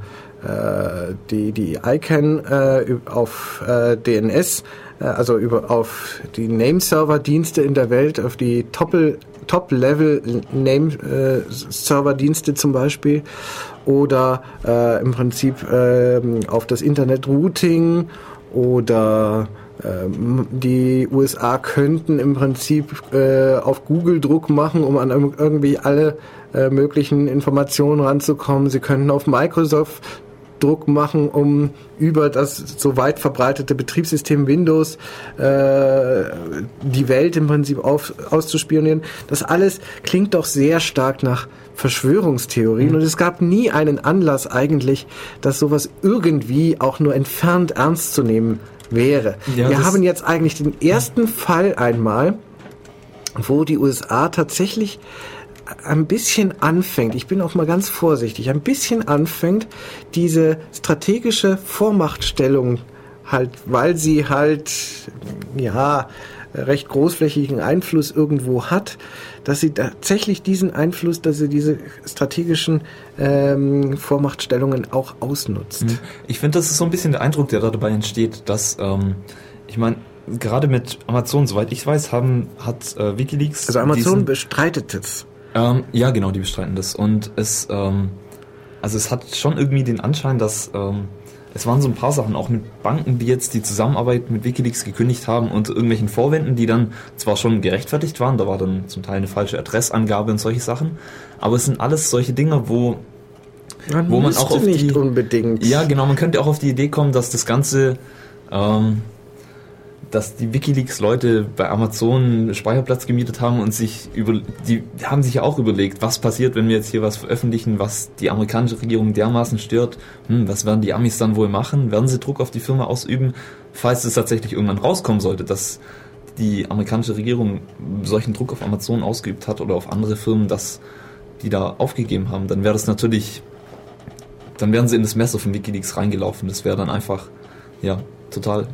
A: die, die ICANN äh, auf äh, DNS, äh, also über, auf die Name-Server-Dienste in der Welt, auf die Top-Level-Name-Server-Dienste zum Beispiel oder äh, im Prinzip äh, auf das Internet-Routing oder ähm, die USA könnten im Prinzip äh, auf Google Druck machen, um an irgendwie alle äh, möglichen Informationen ranzukommen. Sie könnten auf Microsoft Druck machen, um über das so weit verbreitete Betriebssystem Windows äh, die Welt im Prinzip auf, auszuspionieren. Das alles klingt doch sehr stark nach Verschwörungstheorien mhm. und es gab nie einen Anlass eigentlich, dass sowas irgendwie auch nur entfernt ernst zu nehmen wäre. Ja, Wir haben jetzt eigentlich den ersten Fall einmal, wo die USA tatsächlich ein bisschen anfängt, ich bin auch mal ganz vorsichtig, ein bisschen anfängt, diese strategische Vormachtstellung halt, weil sie halt, ja, recht großflächigen Einfluss irgendwo hat, dass sie tatsächlich diesen Einfluss, dass sie diese strategischen ähm, Vormachtstellungen auch ausnutzt. Mhm.
C: Ich finde, das ist so ein bisschen der Eindruck, der da dabei entsteht, dass, ähm, ich meine, gerade mit Amazon, soweit ich weiß, haben, hat äh, Wikileaks.
A: Also Amazon bestreitet es.
C: Ähm, ja, genau, die bestreiten das. Und es, ähm, also es hat schon irgendwie den Anschein, dass ähm, es waren so ein paar Sachen, auch mit Banken, die jetzt die Zusammenarbeit mit Wikileaks gekündigt haben und irgendwelchen Vorwänden, die dann zwar schon gerechtfertigt waren, da war dann zum Teil eine falsche Adressangabe und solche Sachen, aber es sind alles solche Dinge, wo
A: man wo man auch auf nicht die, unbedingt.
C: Ja, genau, man könnte auch auf die Idee kommen, dass das Ganze ähm, dass die WikiLeaks-Leute bei Amazon Speicherplatz gemietet haben und sich über, die haben sich ja auch überlegt, was passiert, wenn wir jetzt hier was veröffentlichen, was die amerikanische Regierung dermaßen stört. Hm, was werden die Amis dann wohl machen? Werden sie Druck auf die Firma ausüben, falls es tatsächlich irgendwann rauskommen sollte, dass die amerikanische Regierung solchen Druck auf Amazon ausgeübt hat oder auf andere Firmen, dass die da aufgegeben haben, dann wäre das natürlich, dann wären sie in das Messer von WikiLeaks reingelaufen. Das wäre dann einfach, ja, total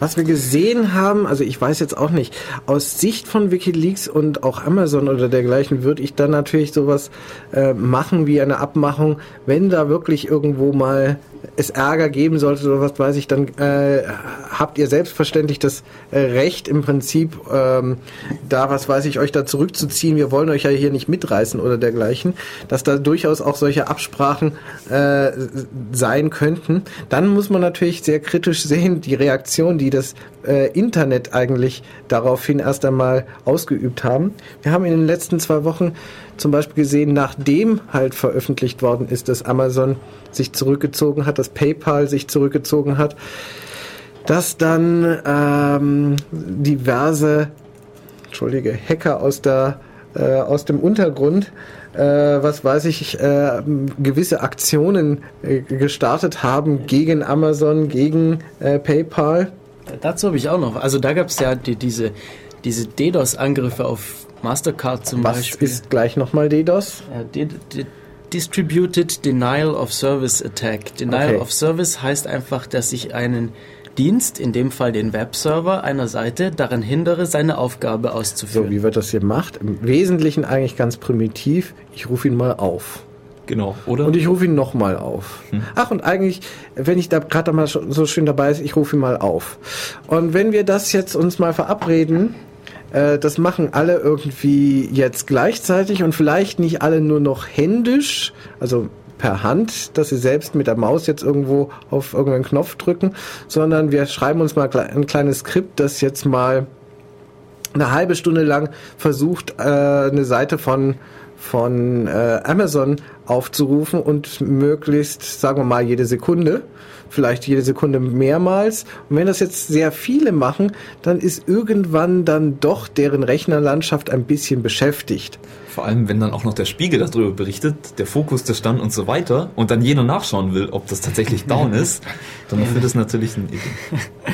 A: was wir gesehen haben, also ich weiß jetzt auch nicht, aus Sicht von Wikileaks und auch Amazon oder dergleichen würde ich dann natürlich sowas äh, machen wie eine Abmachung, wenn da wirklich irgendwo mal es Ärger geben sollte oder was weiß ich, dann äh, habt ihr selbstverständlich das äh, Recht im Prinzip ähm, da, was weiß ich, euch da zurückzuziehen. Wir wollen euch ja hier nicht mitreißen oder dergleichen, dass da durchaus auch solche Absprachen äh, sein könnten. Dann muss man natürlich sehr kritisch sehen, die Reaktion, die das äh, Internet eigentlich daraufhin erst einmal ausgeübt haben. Wir haben in den letzten zwei Wochen zum Beispiel gesehen, nachdem halt veröffentlicht worden ist, dass Amazon sich zurückgezogen hat, dass PayPal sich zurückgezogen hat, dass dann ähm, diverse, entschuldige, Hacker aus der äh, aus dem Untergrund, äh, was weiß ich, äh, gewisse Aktionen äh, gestartet haben gegen Amazon, gegen äh, PayPal.
B: Dazu habe ich auch noch. Also da gab es ja die, diese, diese DDoS-Angriffe auf Mastercard zum
A: was
B: Beispiel.
A: Was ist gleich nochmal DDoS?
B: Ja, Distributed Denial of Service Attack. Denial okay. of Service heißt einfach, dass ich einen Dienst, in dem Fall den Webserver einer Seite, daran hindere, seine Aufgabe auszuführen.
A: So, wie wird das hier gemacht? Im Wesentlichen eigentlich ganz primitiv. Ich rufe ihn mal auf.
C: Genau, oder?
A: Und ich rufe ihn nochmal auf. Hm. Ach, und eigentlich, wenn ich da gerade mal so schön dabei ist, ich rufe ihn mal auf. Und wenn wir das jetzt uns mal verabreden, äh, das machen alle irgendwie jetzt gleichzeitig und vielleicht nicht alle nur noch händisch, also per Hand, dass sie selbst mit der Maus jetzt irgendwo auf irgendeinen Knopf drücken, sondern wir schreiben uns mal ein kleines Skript, das jetzt mal eine halbe Stunde lang versucht, äh, eine Seite von von äh, Amazon aufzurufen und möglichst, sagen wir mal, jede Sekunde vielleicht jede Sekunde mehrmals. Und wenn das jetzt sehr viele machen, dann ist irgendwann dann doch deren Rechnerlandschaft ein bisschen beschäftigt.
C: Vor allem, wenn dann auch noch der Spiegel darüber berichtet, der Fokus, der Stand und so weiter, und dann jeder nachschauen will, ob das tatsächlich down ist, dann wird das natürlich ein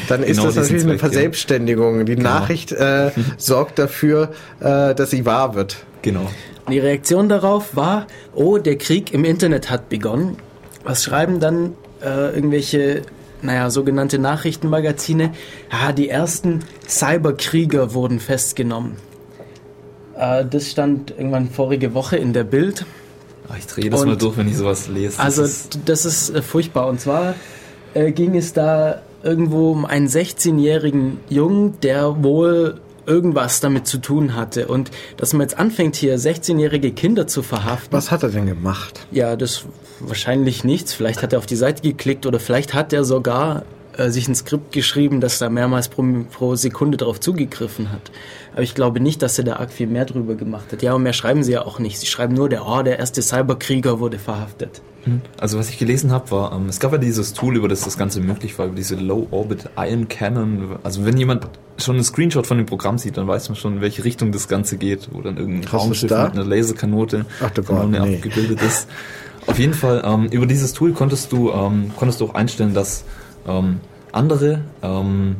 A: Dann ist genau das natürlich eine Verselbstständigung. Die genau. Nachricht äh, sorgt dafür, äh, dass sie wahr wird.
C: Genau.
B: Die Reaktion darauf war, oh, der Krieg im Internet hat begonnen. Was schreiben dann äh, irgendwelche, naja, sogenannte Nachrichtenmagazine, ja, die ersten Cyberkrieger wurden festgenommen. Äh, das stand irgendwann vorige Woche in der Bild.
C: Ach, ich drehe das Und, mal durch, wenn ich sowas lese.
B: Das also ist das ist äh, furchtbar. Und zwar äh, ging es da irgendwo um einen 16-jährigen Jungen, der wohl irgendwas damit zu tun hatte. Und dass man jetzt anfängt, hier 16-jährige Kinder zu verhaften.
A: Was hat er denn gemacht?
B: Ja, das wahrscheinlich nichts. Vielleicht hat er auf die Seite geklickt oder vielleicht hat er sogar äh, sich ein Skript geschrieben, das da mehrmals pro, pro Sekunde darauf zugegriffen hat. Aber ich glaube nicht, dass er da arg viel mehr drüber gemacht hat. Ja, und mehr schreiben sie ja auch nicht. Sie schreiben nur, der, oh, der erste Cyberkrieger wurde verhaftet.
C: Mhm. Also was ich gelesen habe, war, ähm, es gab ja dieses Tool, über das das Ganze möglich war, über diese Low Orbit Ion Cannon. Also wenn jemand schon einen Screenshot von dem Programm sieht, dann weiß man schon, in welche Richtung das Ganze geht, wo dann irgendein Raumschiff mit einer Laserkanote
A: Ach, Gott, nee.
C: abgebildet ist. Auf jeden Fall, ähm, über dieses Tool konntest du, ähm, konntest du auch einstellen, dass ähm, andere ähm,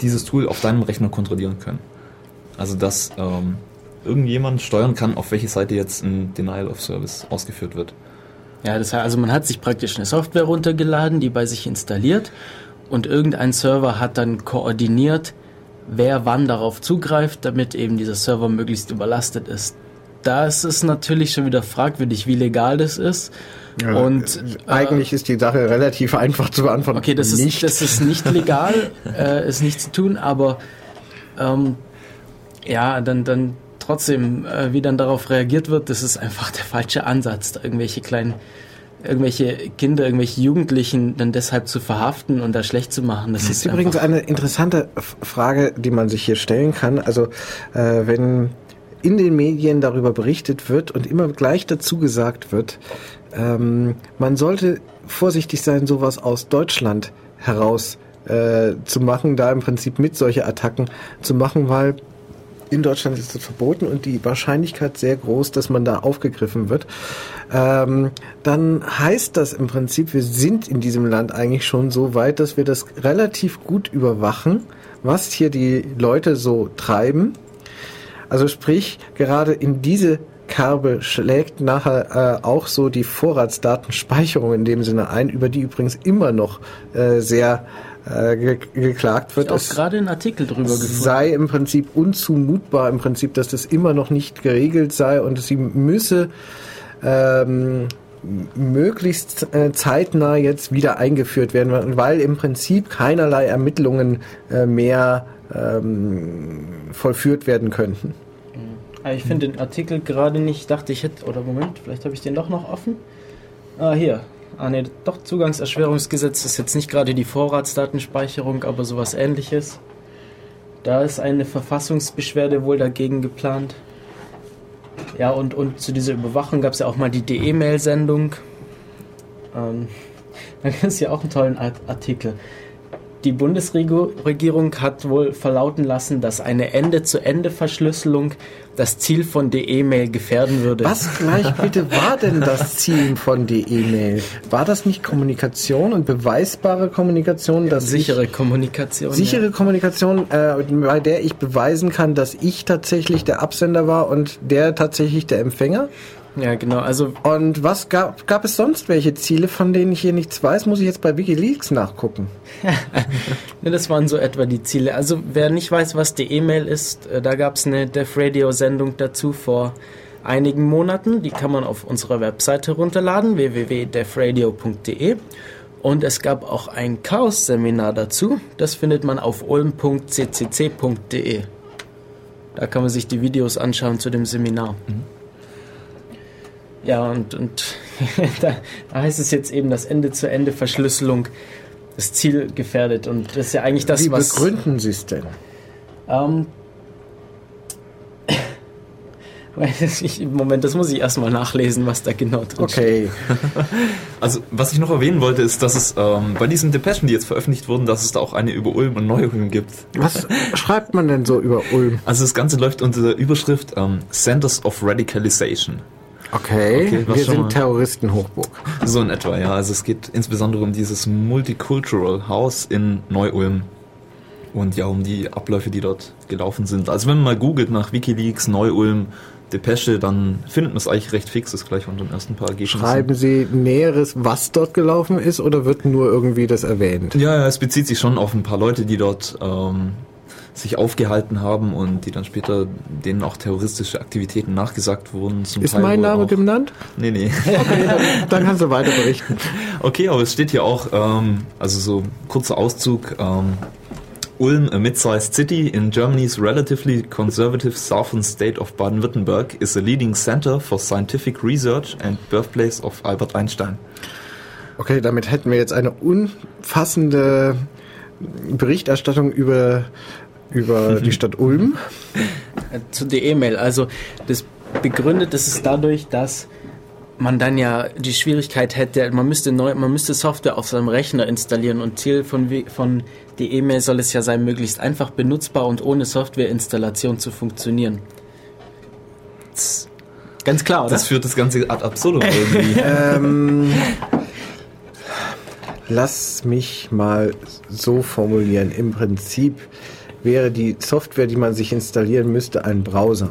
C: dieses Tool auf deinem Rechner kontrollieren können. Also dass ähm, irgendjemand steuern kann, auf welche Seite jetzt ein Denial of Service ausgeführt wird.
B: Ja, das heißt, also man hat sich praktisch eine Software runtergeladen, die bei sich installiert und irgendein Server hat dann koordiniert, wer wann darauf zugreift, damit eben dieser Server möglichst überlastet ist. Da ist es natürlich schon wieder fragwürdig, wie legal das ist.
A: Ja, und äh, eigentlich ist die Sache relativ einfach zu beantworten.
B: Okay, das nicht. ist das ist nicht legal, äh, ist nicht zu tun, aber ähm, ja, dann dann trotzdem, äh, wie dann darauf reagiert wird, das ist einfach der falsche Ansatz, irgendwelche kleinen, irgendwelche Kinder, irgendwelche Jugendlichen dann deshalb zu verhaften und da schlecht zu machen.
A: Das, das ist übrigens eine interessante Frage, die man sich hier stellen kann. Also äh, wenn in den Medien darüber berichtet wird und immer gleich dazu gesagt wird, ähm, man sollte vorsichtig sein, sowas aus Deutschland heraus äh, zu machen, da im Prinzip mit solche Attacken zu machen, weil in Deutschland ist das verboten und die Wahrscheinlichkeit sehr groß, dass man da aufgegriffen wird. Ähm, dann heißt das im Prinzip, wir sind in diesem Land eigentlich schon so weit, dass wir das relativ gut überwachen, was hier die Leute so treiben. Also sprich, gerade in diese Kerbe schlägt nachher äh, auch so die Vorratsdatenspeicherung in dem Sinne ein, über die übrigens immer noch äh, sehr äh, ge geklagt wird.
B: Ich auch gerade einen Artikel drüber gefunden.
A: sei im Prinzip unzumutbar, im Prinzip, dass das immer noch nicht geregelt sei und sie müsse ähm, möglichst äh, zeitnah jetzt wieder eingeführt werden, weil im Prinzip keinerlei Ermittlungen äh, mehr ähm, vollführt werden könnten.
B: Mhm. Ich finde den Artikel gerade nicht, ich dachte ich hätte, oder Moment, vielleicht habe ich den doch noch offen. Ah, hier, Ah ne, doch, Zugangserschwerungsgesetz ist jetzt nicht gerade die Vorratsdatenspeicherung, aber sowas ähnliches. Da ist eine Verfassungsbeschwerde wohl dagegen geplant. Ja, und, und zu dieser Überwachung gab es ja auch mal die DE-Mail-Sendung. Ähm, da gibt es ja auch einen tollen Artikel. Die Bundesregierung hat wohl verlauten lassen, dass eine Ende-zu-Ende-Verschlüsselung das Ziel von der E-Mail gefährden würde.
A: Was gleich bitte war denn das Ziel von der E-Mail? War das nicht Kommunikation und beweisbare Kommunikation?
B: Dass sichere ich, Kommunikation.
A: Sichere ja. Kommunikation, äh, bei der ich beweisen kann, dass ich tatsächlich der Absender war und der tatsächlich der Empfänger?
B: Ja, genau. Also
A: und was gab, gab es sonst welche Ziele, von denen ich hier nichts weiß? Muss ich jetzt bei WikiLeaks nachgucken?
B: ne, das waren so etwa die Ziele. Also wer nicht weiß, was die E-Mail ist, äh, da gab es eine Def Radio Sendung dazu vor einigen Monaten. Die kann man auf unserer Webseite runterladen www.defradio.de. Und es gab auch ein Chaos-Seminar dazu. Das findet man auf ulm.ccc.de. Da kann man sich die Videos anschauen zu dem Seminar. Mhm. Ja, und, und da, heißt es jetzt eben, dass Ende-zu-Ende-Verschlüsselung das Ziel gefährdet. Und das ist ja eigentlich das,
A: Wie was. Wie begründen Sie es denn?
B: Ähm, Moment, das muss ich erstmal nachlesen, was da genau drin
A: Okay.
C: Also, was ich noch erwähnen wollte, ist, dass es ähm, bei diesen Depeschen, die jetzt veröffentlicht wurden, dass es da auch eine über Ulm und Neu-Ulm gibt.
A: Was schreibt man denn so über Ulm?
C: Also das Ganze läuft unter der Überschrift ähm, Centers of Radicalization.
A: Okay,
C: Okay,
A: wir sind Terroristenhochburg.
C: So in etwa, ja. Also es geht insbesondere um dieses Multicultural House in Neu-Ulm. Und ja, um die Abläufe, die dort gelaufen sind. Also wenn man mal googelt nach Wikileaks, Neu-Ulm, Depesche, dann findet man es eigentlich recht fix, ist gleich unter den ersten paar Ergebnissen.
A: Schreiben Sie Näheres, was dort gelaufen ist, oder wird nur irgendwie das erwähnt?
C: Ja, ja, es bezieht sich schon auf ein paar Leute, die dort ähm, sich aufgehalten haben und die dann später denen auch terroristische Aktivitäten nachgesagt wurden. Zum
A: Ist
C: Teil
A: mein Name
C: auch,
A: genannt?
C: Nee, nee.
A: Okay, dann, dann kannst du weiter berichten.
C: Okay, aber es steht hier auch, ähm, also so kurzer Auszug, ähm, Ulm, a mid-sized city in Germany's relatively conservative southern state of Baden-Württemberg, is a leading center for scientific research and birthplace of Albert Einstein.
A: Okay, damit hätten wir jetzt eine umfassende Berichterstattung über, über die Stadt Ulm.
B: Zu der E-Mail. Also das begründet ist es dadurch, dass man dann ja die Schwierigkeit hätte, man müsste neu, man müsste Software auf seinem Rechner installieren und Ziel von, von die E-Mail soll es ja sein, möglichst einfach benutzbar und ohne Softwareinstallation zu funktionieren. Das- Ganz klar, oder?
C: Das führt das Ganze ad absurdum irgendwie.
A: Ähm, lass mich mal so formulieren. Im Prinzip wäre die Software, die man sich installieren müsste, ein Browser.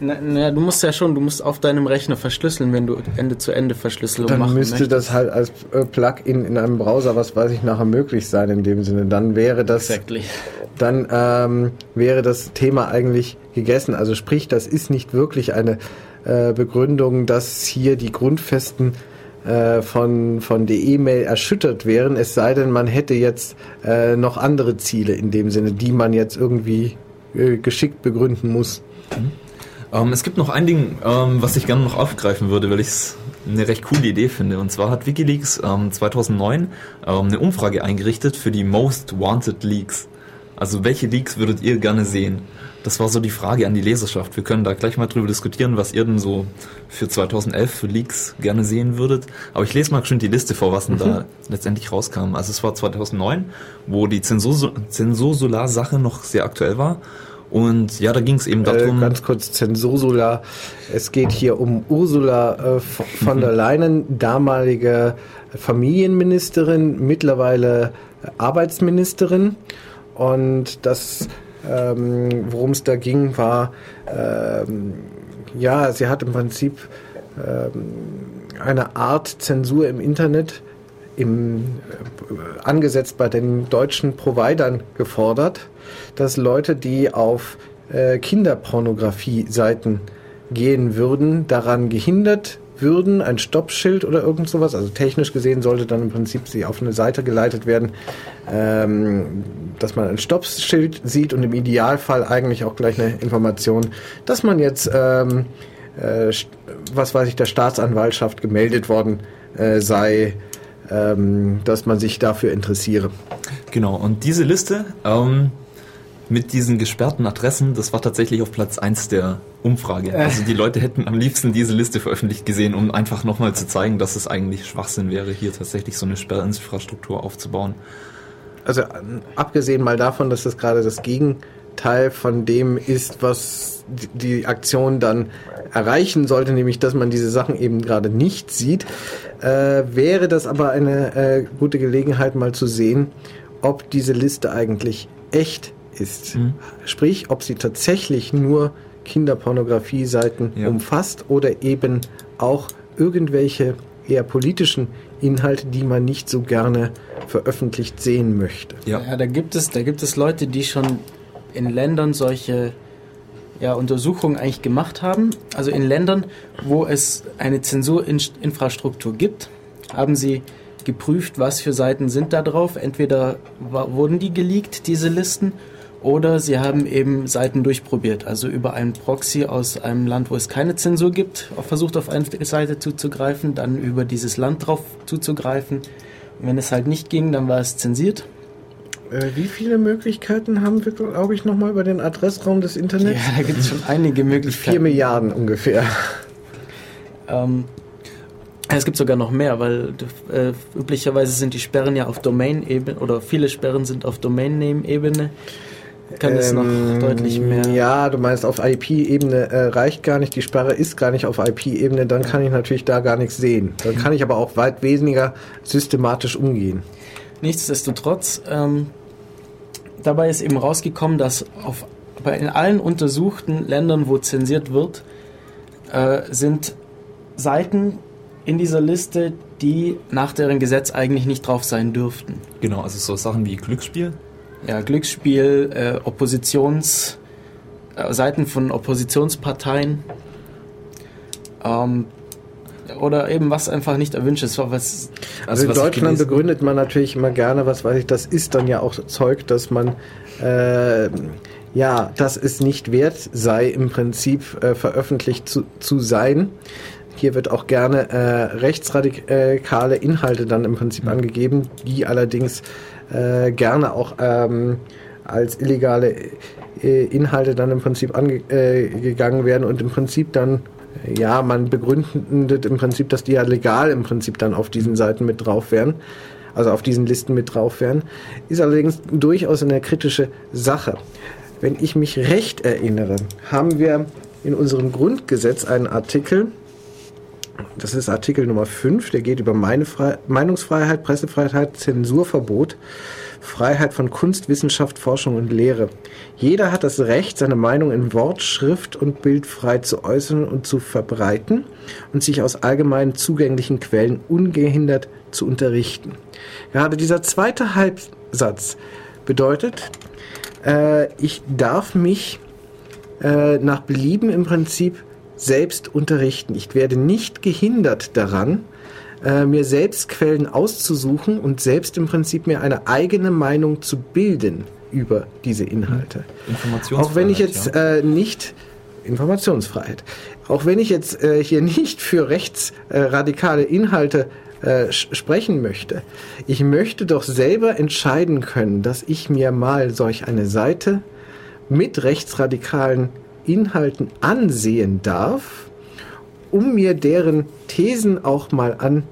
B: Na, na, du musst ja schon, du musst auf deinem Rechner verschlüsseln, wenn du Ende-zu-Ende-Verschlüsselung
A: Dann
B: machen
A: müsste
B: möchtest.
A: das halt als äh, Plugin in einem Browser, was weiß ich, nachher möglich sein in dem Sinne. Dann wäre das,
B: Exactly.
A: dann ähm, wäre das Thema eigentlich gegessen. Also sprich, das ist nicht wirklich eine äh, Begründung, dass hier die Grundfesten äh, von, von der E-Mail erschüttert wären, es sei denn, man hätte jetzt äh, noch andere Ziele in dem Sinne, die man jetzt irgendwie äh, geschickt begründen muss.
C: Ähm, es gibt noch ein Ding, ähm, was ich gerne noch aufgreifen würde, weil ich es eine recht coole Idee finde. Und zwar hat Wikileaks ähm, 2009 ähm, eine Umfrage eingerichtet für die Most Wanted Leaks. Also welche Leaks würdet ihr gerne sehen? Das war so die Frage an die Leserschaft. Wir können da gleich mal drüber diskutieren, was ihr denn so für 2011 für Leaks gerne sehen würdet. Aber ich lese mal schön die Liste vor, was denn da letztendlich rauskam. Also es war 2009, wo die Zensur- Zensursolar-Sache noch sehr aktuell war. Und ja, da ging es eben
A: Äh,
C: darum...
A: ganz kurz, Zensursula. Es geht hier um Ursula äh, von der Leyen, damalige Familienministerin, mittlerweile Arbeitsministerin. Und das, ähm, worum es da ging, war, ähm, ja, sie hat im Prinzip ähm, eine Art Zensur im Internet im, äh, angesetzt bei den deutschen Providern gefordert, dass Leute, die auf äh, Kinderpornografie-Seiten gehen würden, daran gehindert würden, ein Stoppschild oder irgend sowas, also technisch gesehen sollte dann im Prinzip sie auf eine Seite geleitet werden, ähm, dass man ein Stoppschild sieht und im Idealfall eigentlich auch gleich eine Information, dass man jetzt, ähm, äh, was weiß ich, der Staatsanwaltschaft gemeldet worden äh, sei, ähm, dass man sich dafür interessiere.
C: Genau, und diese Liste ähm, mit diesen gesperrten Adressen, das war tatsächlich auf Platz 1 der Umfrage. Also die Leute hätten am liebsten diese Liste veröffentlicht gesehen, um einfach nochmal zu zeigen, dass es eigentlich Schwachsinn wäre, hier tatsächlich so eine Sperrinfrastruktur aufzubauen.
A: Also abgesehen mal davon, dass das gerade das Gegenteil von dem ist, was die- die Aktion dann erreichen sollte, nämlich dass man diese Sachen eben gerade nicht sieht, äh, wäre das aber eine äh, gute Gelegenheit mal zu sehen, ob diese Liste eigentlich echt ist. Sprich, ob sie tatsächlich nur Kinderpornografie-Seiten
C: Ja.
A: umfasst oder eben auch irgendwelche eher politischen Inhalte, die man nicht so gerne veröffentlicht sehen möchte.
C: Ja,
B: Ja, da gibt es, da gibt es Leute, die schon in Ländern solche ja, Untersuchungen eigentlich gemacht haben. Also in Ländern, wo es eine Zensurinfrastruktur gibt, haben sie geprüft, was für Seiten sind da drauf. Entweder wurden die geleakt, diese Listen, oder sie haben eben Seiten durchprobiert. Also über einen Proxy aus einem Land, wo es keine Zensur gibt, versucht auf eine Seite zuzugreifen, dann über dieses Land drauf zuzugreifen. Und wenn es halt nicht ging, dann war es zensiert.
A: Äh, wie viele Möglichkeiten haben wir, glaube ich, nochmal über den Adressraum des Internets?
B: Ja, da gibt es schon einige Möglichkeiten.
A: Vier Milliarden ungefähr.
B: Ähm, es gibt sogar noch mehr, weil äh, üblicherweise sind die Sperren ja auf Domain-Ebene oder viele Sperren sind auf Domain-Name-Ebene. Kann es noch
A: Ähm,
B: deutlich mehr.
A: Ja, du meinst, auf IP-Ebene äh, reicht gar nicht, die Sperre ist gar nicht auf IP-Ebene, dann kann ich natürlich da gar nichts sehen. Dann kann ich aber auch weit weniger systematisch umgehen.
B: Nichtsdestotrotz, ähm, dabei ist eben rausgekommen, dass auf, bei in allen untersuchten Ländern, wo zensiert wird, äh, sind Seiten in dieser Liste, die nach deren Gesetz eigentlich nicht drauf sein dürften.
C: Genau, also so Sachen wie Glücksspiel.
B: Ja, Glücksspiel, äh, Oppositions, äh, Seiten von Oppositionsparteien ähm, oder eben was einfach nicht erwünscht ist. Was,
A: Also, in
B: was ich
A: Deutschland begründet man natürlich immer gerne, was weiß ich, das ist dann ja auch Zeug, dass man äh, ja, dass es nicht wert sei, im Prinzip äh, veröffentlicht zu, zu sein. Hier wird auch gerne äh, rechtsradikale Inhalte dann im Prinzip angegeben, die allerdings äh, gerne auch ähm, als illegale äh, Inhalte dann im Prinzip angegangen äh, gegangen werden und im Prinzip dann ja, man begründet im Prinzip, dass die ja legal im Prinzip dann auf diesen Seiten mit drauf wären, also auf diesen Listen mit drauf wären, ist allerdings durchaus eine kritische Sache. Wenn ich mich recht erinnere, haben wir in unserem Grundgesetz einen Artikel, das ist Artikel Nummer 5, der geht über meine Fre Meinungsfreiheit, Pressefreiheit, Zensurverbot, Freiheit von Kunst, Wissenschaft, Forschung und Lehre. Jeder hat das Recht, seine Meinung in Wort, Schrift und Bild frei zu äußern und zu verbreiten und sich aus allgemein zugänglichen Quellen ungehindert zu unterrichten. Gerade dieser zweite Halbsatz bedeutet, äh, ich darf mich äh, nach Belieben im Prinzip selbst unterrichten. Ich werde nicht gehindert daran, äh, mir selbst Quellen auszusuchen und selbst im Prinzip mir eine eigene Meinung zu bilden über diese Inhalte.
C: Informationsfreiheit.
A: Auch wenn ich jetzt
C: ja.
A: äh, nicht Informationsfreiheit. Auch wenn ich jetzt äh, hier nicht für rechtsradikale Inhalte äh, sprechen möchte, ich möchte doch selber entscheiden können, dass ich mir mal solch eine Seite mit rechtsradikalen Inhalten ansehen darf, um mir deren Thesen auch mal an,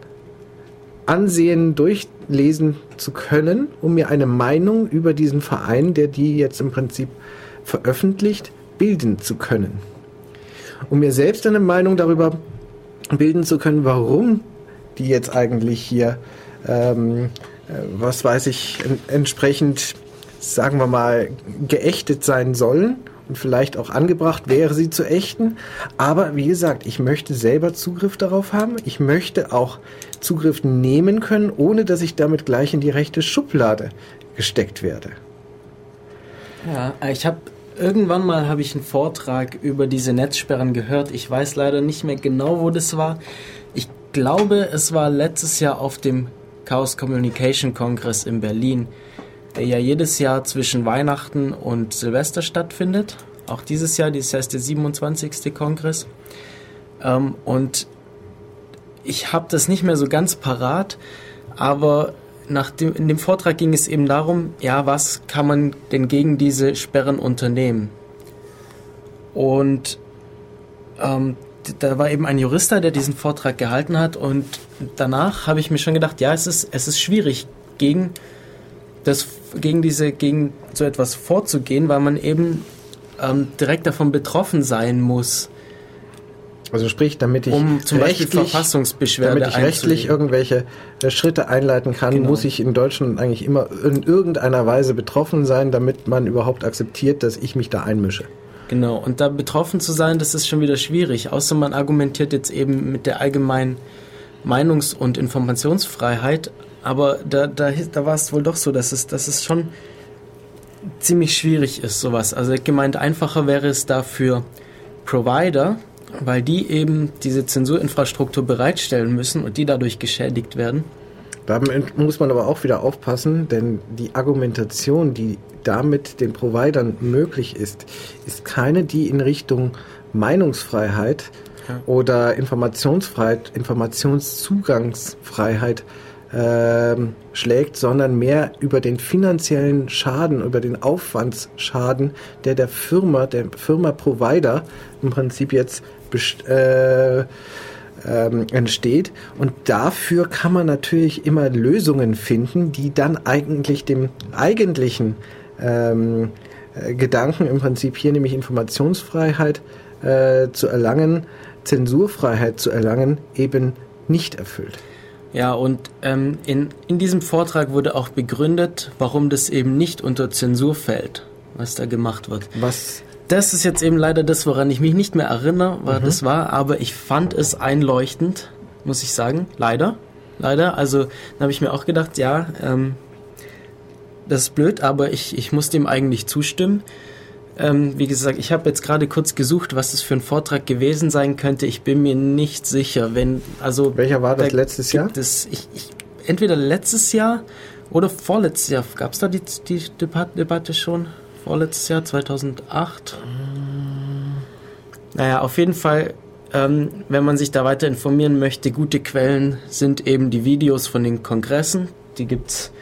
A: ansehen, durchlesen zu können, um mir eine Meinung über diesen Verein, der die jetzt im Prinzip veröffentlicht, bilden zu können. Um mir selbst eine Meinung darüber bilden zu können, warum die jetzt eigentlich hier, ähm, äh, was weiß ich, en entsprechend, sagen wir mal, geächtet sein sollen und vielleicht auch angebracht wäre, sie zu ächten. Aber wie gesagt, ich möchte selber Zugriff darauf haben. Ich möchte auch Zugriff nehmen können, ohne dass ich damit gleich in die rechte Schublade gesteckt werde.
B: Ja, äh, ich habe irgendwann mal habe ich einen Vortrag über diese Netzsperren gehört. Ich weiß leider nicht mehr genau, wo das war. Ich glaube, es war letztes Jahr auf dem Chaos Communication Kongress in Berlin, der ja jedes Jahr zwischen Weihnachten und Silvester stattfindet. Auch dieses Jahr, dieses Jahr ist der 27. Kongress. Ähm, und ich habe das nicht mehr so ganz parat, aber nach dem, in dem Vortrag ging es eben darum, ja, was kann man denn gegen diese Sperren unternehmen? Und ähm, da war eben ein Jurist da, der diesen Vortrag gehalten hat und danach habe ich mir schon gedacht, ja, es ist, es ist schwierig, gegen das, gegen diese, gegen so etwas vorzugehen, weil man eben ähm, direkt davon betroffen sein muss,
A: Also sprich, damit ich
B: um zum Beispiel
A: rechtlich,
B: Verfassungsbeschwerde
A: damit ich rechtlich irgendwelche äh, Schritte einleiten kann,
B: Genau.
A: muss ich in Deutschland eigentlich immer in irgendeiner Weise betroffen sein, damit man überhaupt akzeptiert, dass ich mich da einmische.
B: Genau, und da betroffen zu sein, das ist schon wieder schwierig. Außer man argumentiert jetzt eben mit der allgemeinen Meinungs- und Informationsfreiheit. Aber da, da, da war es wohl doch so, dass es, dass es schon ziemlich schwierig ist, sowas. Also gemeint einfacher wäre es da für Provider, weil die eben diese Zensurinfrastruktur bereitstellen müssen und die dadurch geschädigt werden.
A: Da muss man aber auch wieder aufpassen, denn die Argumentation, die damit den Providern möglich ist, ist keine, die in Richtung Meinungsfreiheit
B: Ja.
A: oder Informationsfreiheit, Informationszugangsfreiheit ähm, schlägt, sondern mehr über den finanziellen Schaden, über den Aufwandsschaden, der der Firma, der Firma Provider im Prinzip jetzt äh, ähm, entsteht. Und dafür kann man natürlich immer Lösungen finden, die dann eigentlich dem eigentlichen ähm, äh, Gedanken im Prinzip hier, nämlich Informationsfreiheit äh, zu erlangen, Zensurfreiheit zu erlangen, eben nicht erfüllt.
B: Ja, und ähm, in, in diesem Vortrag wurde auch begründet, warum das eben nicht unter Zensur fällt, was da gemacht wird.
A: Was?
B: Das ist jetzt eben leider das, woran ich mich nicht mehr erinnere, was mhm. das war, aber ich fand es einleuchtend, muss ich sagen. Leider. Leider. Also, da habe ich mir auch gedacht, ja, ähm, das ist blöd, aber ich, ich muss dem eigentlich zustimmen. Ähm, wie gesagt, ich habe jetzt gerade kurz gesucht, was das für ein Vortrag gewesen sein könnte. Ich bin mir nicht sicher, wenn also
A: welcher war das da letztes Jahr?
B: Es, ich, ich, entweder letztes Jahr oder vorletztes Jahr. Gab es da die, die Debatte schon? Vorletztes Jahr, 2008? Naja, auf jeden Fall, ähm, wenn man sich da weiter informieren möchte, gute Quellen sind eben die Videos von den Kongressen. Die gibt's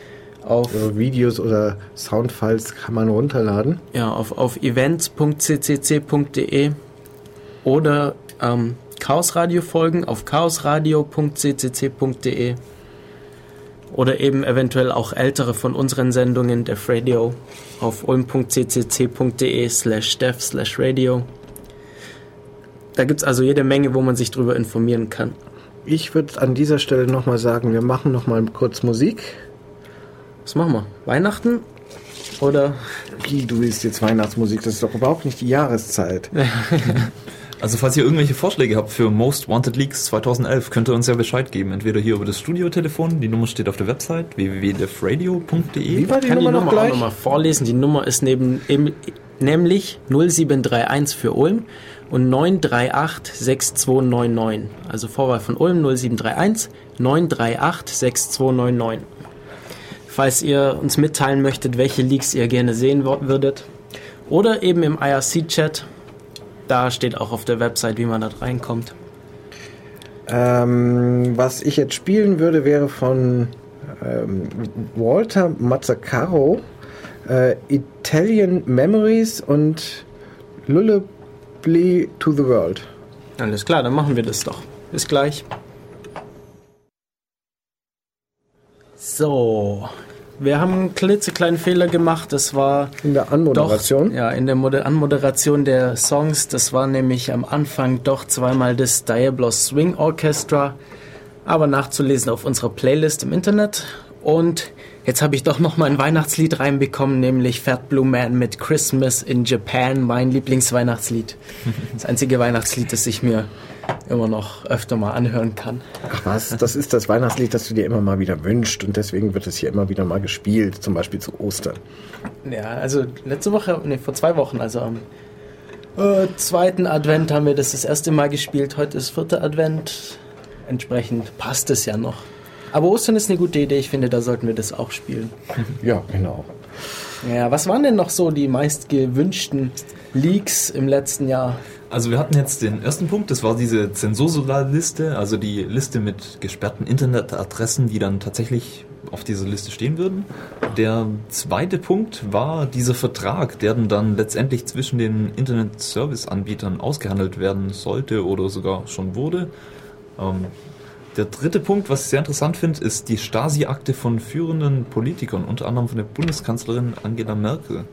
B: auf
A: also Videos oder Soundfiles kann man runterladen.
B: Ja, auf, auf events.ccc.de oder ähm, Chaosradio folgen auf chaosradio.ccc.de oder eben eventuell auch ältere von unseren Sendungen der Radio auf ulm.ccc.de slash dev slash radio. Da gibt es also jede Menge, wo man sich drüber informieren kann.
A: Ich würde an dieser Stelle nochmal sagen, wir machen nochmal kurz Musik.
B: Was machen wir? Weihnachten? Oder?
A: Wie, du willst jetzt Weihnachtsmusik? Das ist doch überhaupt nicht die Jahreszeit.
C: Also falls ihr irgendwelche Vorschläge habt für Most Wanted Leaks 2011, könnt ihr uns ja Bescheid geben. Entweder hier über das Studiotelefon, die Nummer steht auf der Website www.defradio.de.
B: Wie war die ich kann Nummer die Nummer auch nochmal vorlesen. Die Nummer ist neben, eben, nämlich 0731 für Ulm und 938 6299. Also Vorwahl von Ulm 0731 938 6299 falls ihr uns mitteilen möchtet, welche Leaks ihr gerne sehen würdet. Oder eben im IRC-Chat. Da steht auch auf der Website, wie man da reinkommt.
A: Ähm, was ich jetzt spielen würde, wäre von ähm, Walter Mazzacaro äh, Italian Memories und Lullaby to the World.
B: Alles klar, dann machen wir das doch. Bis gleich. So, wir haben einen klitzekleinen Fehler gemacht. Das war
A: in der Anmoderation.
B: Doch, ja, in der Mod Anmoderation der Songs. Das war nämlich am Anfang doch zweimal das Diablos Swing Orchestra, aber nachzulesen auf unserer Playlist im Internet. Und jetzt habe ich doch noch mal ein Weihnachtslied reinbekommen, nämlich Fat Blue Man mit Christmas in Japan, mein Lieblingsweihnachtslied. Das einzige Weihnachtslied, das ich mir immer noch öfter mal anhören kann.
A: Ach was, das ist das Weihnachtslied, das du dir immer mal wieder wünschst und deswegen wird es hier immer wieder mal gespielt, zum Beispiel zu Ostern.
B: Ja, also letzte Woche, nee, vor zwei Wochen, also am äh, zweiten Advent haben wir das das erste Mal gespielt. Heute ist vierter Advent. Entsprechend passt es ja noch. Aber Ostern ist eine gute Idee. Ich finde, da sollten wir das auch spielen.
A: Ja, genau.
B: Ja, was waren denn noch so die meist gewünschten Leaks im letzten Jahr?
C: Also wir hatten jetzt den ersten Punkt, das war diese Zensursolarliste, also die Liste mit gesperrten Internetadressen, die dann tatsächlich auf dieser Liste stehen würden. Der zweite Punkt war dieser Vertrag, der dann letztendlich zwischen den Internet-Service-Anbietern ausgehandelt werden sollte oder sogar schon wurde. Ähm, der dritte Punkt, was ich sehr interessant finde, ist die Stasi-Akte von führenden Politikern, unter anderem von der Bundeskanzlerin Angela Merkel.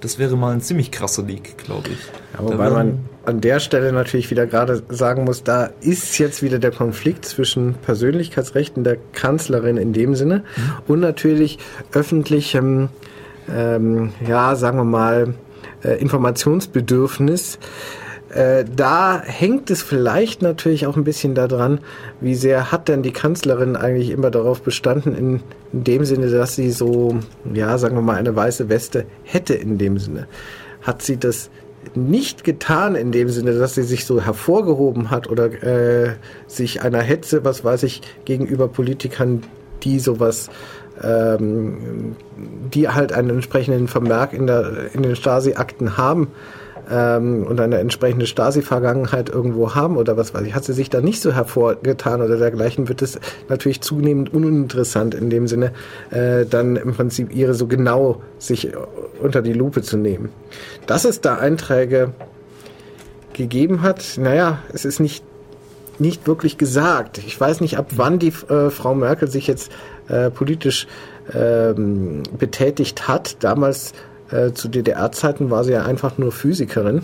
C: Das wäre mal ein ziemlich krasser Leak, glaube ich.
A: Ja, wobei man an der Stelle natürlich wieder gerade sagen muss, da ist jetzt wieder der Konflikt zwischen Persönlichkeitsrechten der Kanzlerin in dem Sinne mhm. und natürlich öffentlichem, ähm, ja, sagen wir mal, äh, Informationsbedürfnis äh, da hängt es vielleicht natürlich auch ein bisschen daran, wie sehr hat denn die Kanzlerin eigentlich immer darauf bestanden, in, in dem Sinne, dass sie so, ja, sagen wir mal, eine weiße Weste hätte in dem Sinne. Hat sie das nicht getan in dem Sinne, dass sie sich so hervorgehoben hat oder äh, sich einer Hetze, was weiß ich, gegenüber Politikern, die sowas ähm, die halt einen entsprechenden Vermerk in, der, in den Stasi-Akten haben, ähm, und eine entsprechende Stasi-Vergangenheit irgendwo haben oder was weiß ich, hat sie sich da nicht so hervorgetan oder dergleichen, wird es natürlich zunehmend uninteressant in dem Sinne, äh, dann im Prinzip ihre so genau sich unter die Lupe zu nehmen. Dass es da Einträge gegeben hat, naja, es ist nicht nicht wirklich gesagt. Ich weiß nicht, ab wann die äh, Frau Merkel sich jetzt äh, politisch ähm, betätigt hat. Damals äh, zu DDR-Zeiten war sie ja einfach nur Physikerin.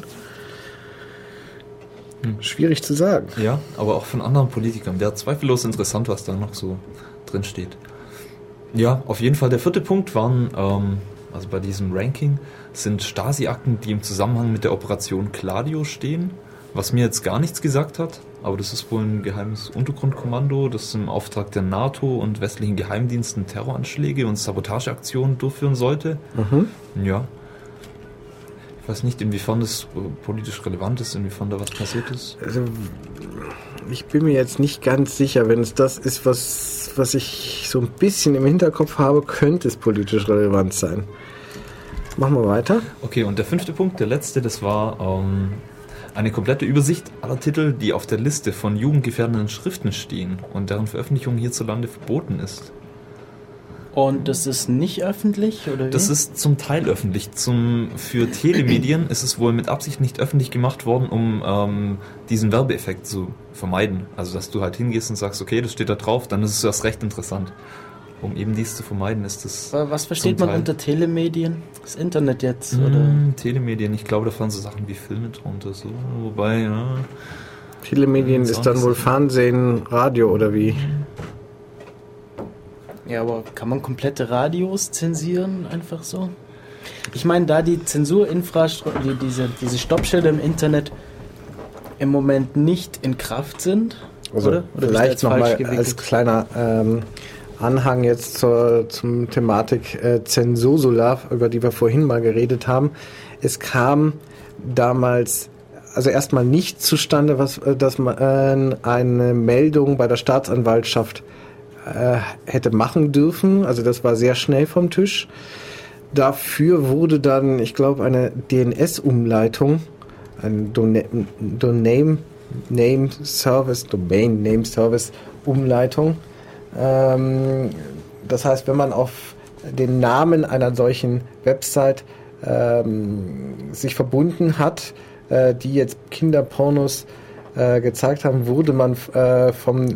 A: Hm. Schwierig zu sagen.
C: Ja, aber auch von anderen Politikern. Wäre zweifellos interessant, was da noch so drin steht. Ja, auf jeden Fall. Der vierte Punkt waren, ähm, also bei diesem Ranking, sind Stasi-Akten, die im Zusammenhang mit der Operation Gladio stehen, was mir jetzt gar nichts gesagt hat. Aber das ist wohl ein geheimes Untergrundkommando, das im Auftrag der NATO und westlichen Geheimdiensten Terroranschläge und Sabotageaktionen durchführen sollte. Mhm. Ja. Ich weiß nicht, inwiefern das politisch relevant ist, inwiefern da was passiert ist. Also,
A: ich bin mir jetzt nicht ganz sicher, wenn es das ist, was, was ich so ein bisschen im Hinterkopf habe, könnte es politisch relevant sein. Machen wir weiter.
C: Okay, und der fünfte Punkt, der letzte, das war ähm, eine komplette Übersicht aller Titel, die auf der Liste von jugendgefährdenden Schriften stehen und deren Veröffentlichung hierzulande verboten ist.
B: Und das ist nicht öffentlich, oder wie?
C: Das ist zum Teil öffentlich. Zum, für Telemedien ist es wohl mit Absicht nicht öffentlich gemacht worden, um ähm, diesen Werbeeffekt zu vermeiden. Also, dass du halt hingehst und sagst, okay, das steht da drauf, dann ist es erst recht interessant um eben dies zu vermeiden, ist das.
B: Was versteht man unter Telemedien? Das Internet jetzt,
C: mmh, oder? Telemedien, ich glaube, da fahren so Sachen wie Filme drunter, so, wobei, ja.
A: Telemedien ist dann wohl Fernsehen, Radio oder wie?
B: Ja, aber kann man komplette Radios zensieren, einfach so? Ich meine, da die Zensurinfrastruktur, die, diese, diese Stoppschilder im Internet im Moment nicht in Kraft sind,
A: also oder? oder vielleicht nochmal als kleiner ähm, Anhang jetzt zur zum Thematik äh, Zensusula, über die wir vorhin mal geredet haben. Es kam damals also erstmal nicht zustande, was, äh, dass man äh, eine Meldung bei der Staatsanwaltschaft äh, hätte machen dürfen. Also das war sehr schnell vom Tisch. Dafür wurde dann, ich glaube, eine DNS-Umleitung, ein Domain Name Service, Domain Name Service Umleitung das heißt, wenn man auf den Namen einer solchen Website ähm, sich verbunden hat, äh, die jetzt Kinderpornos äh, gezeigt haben, wurde man äh, vom,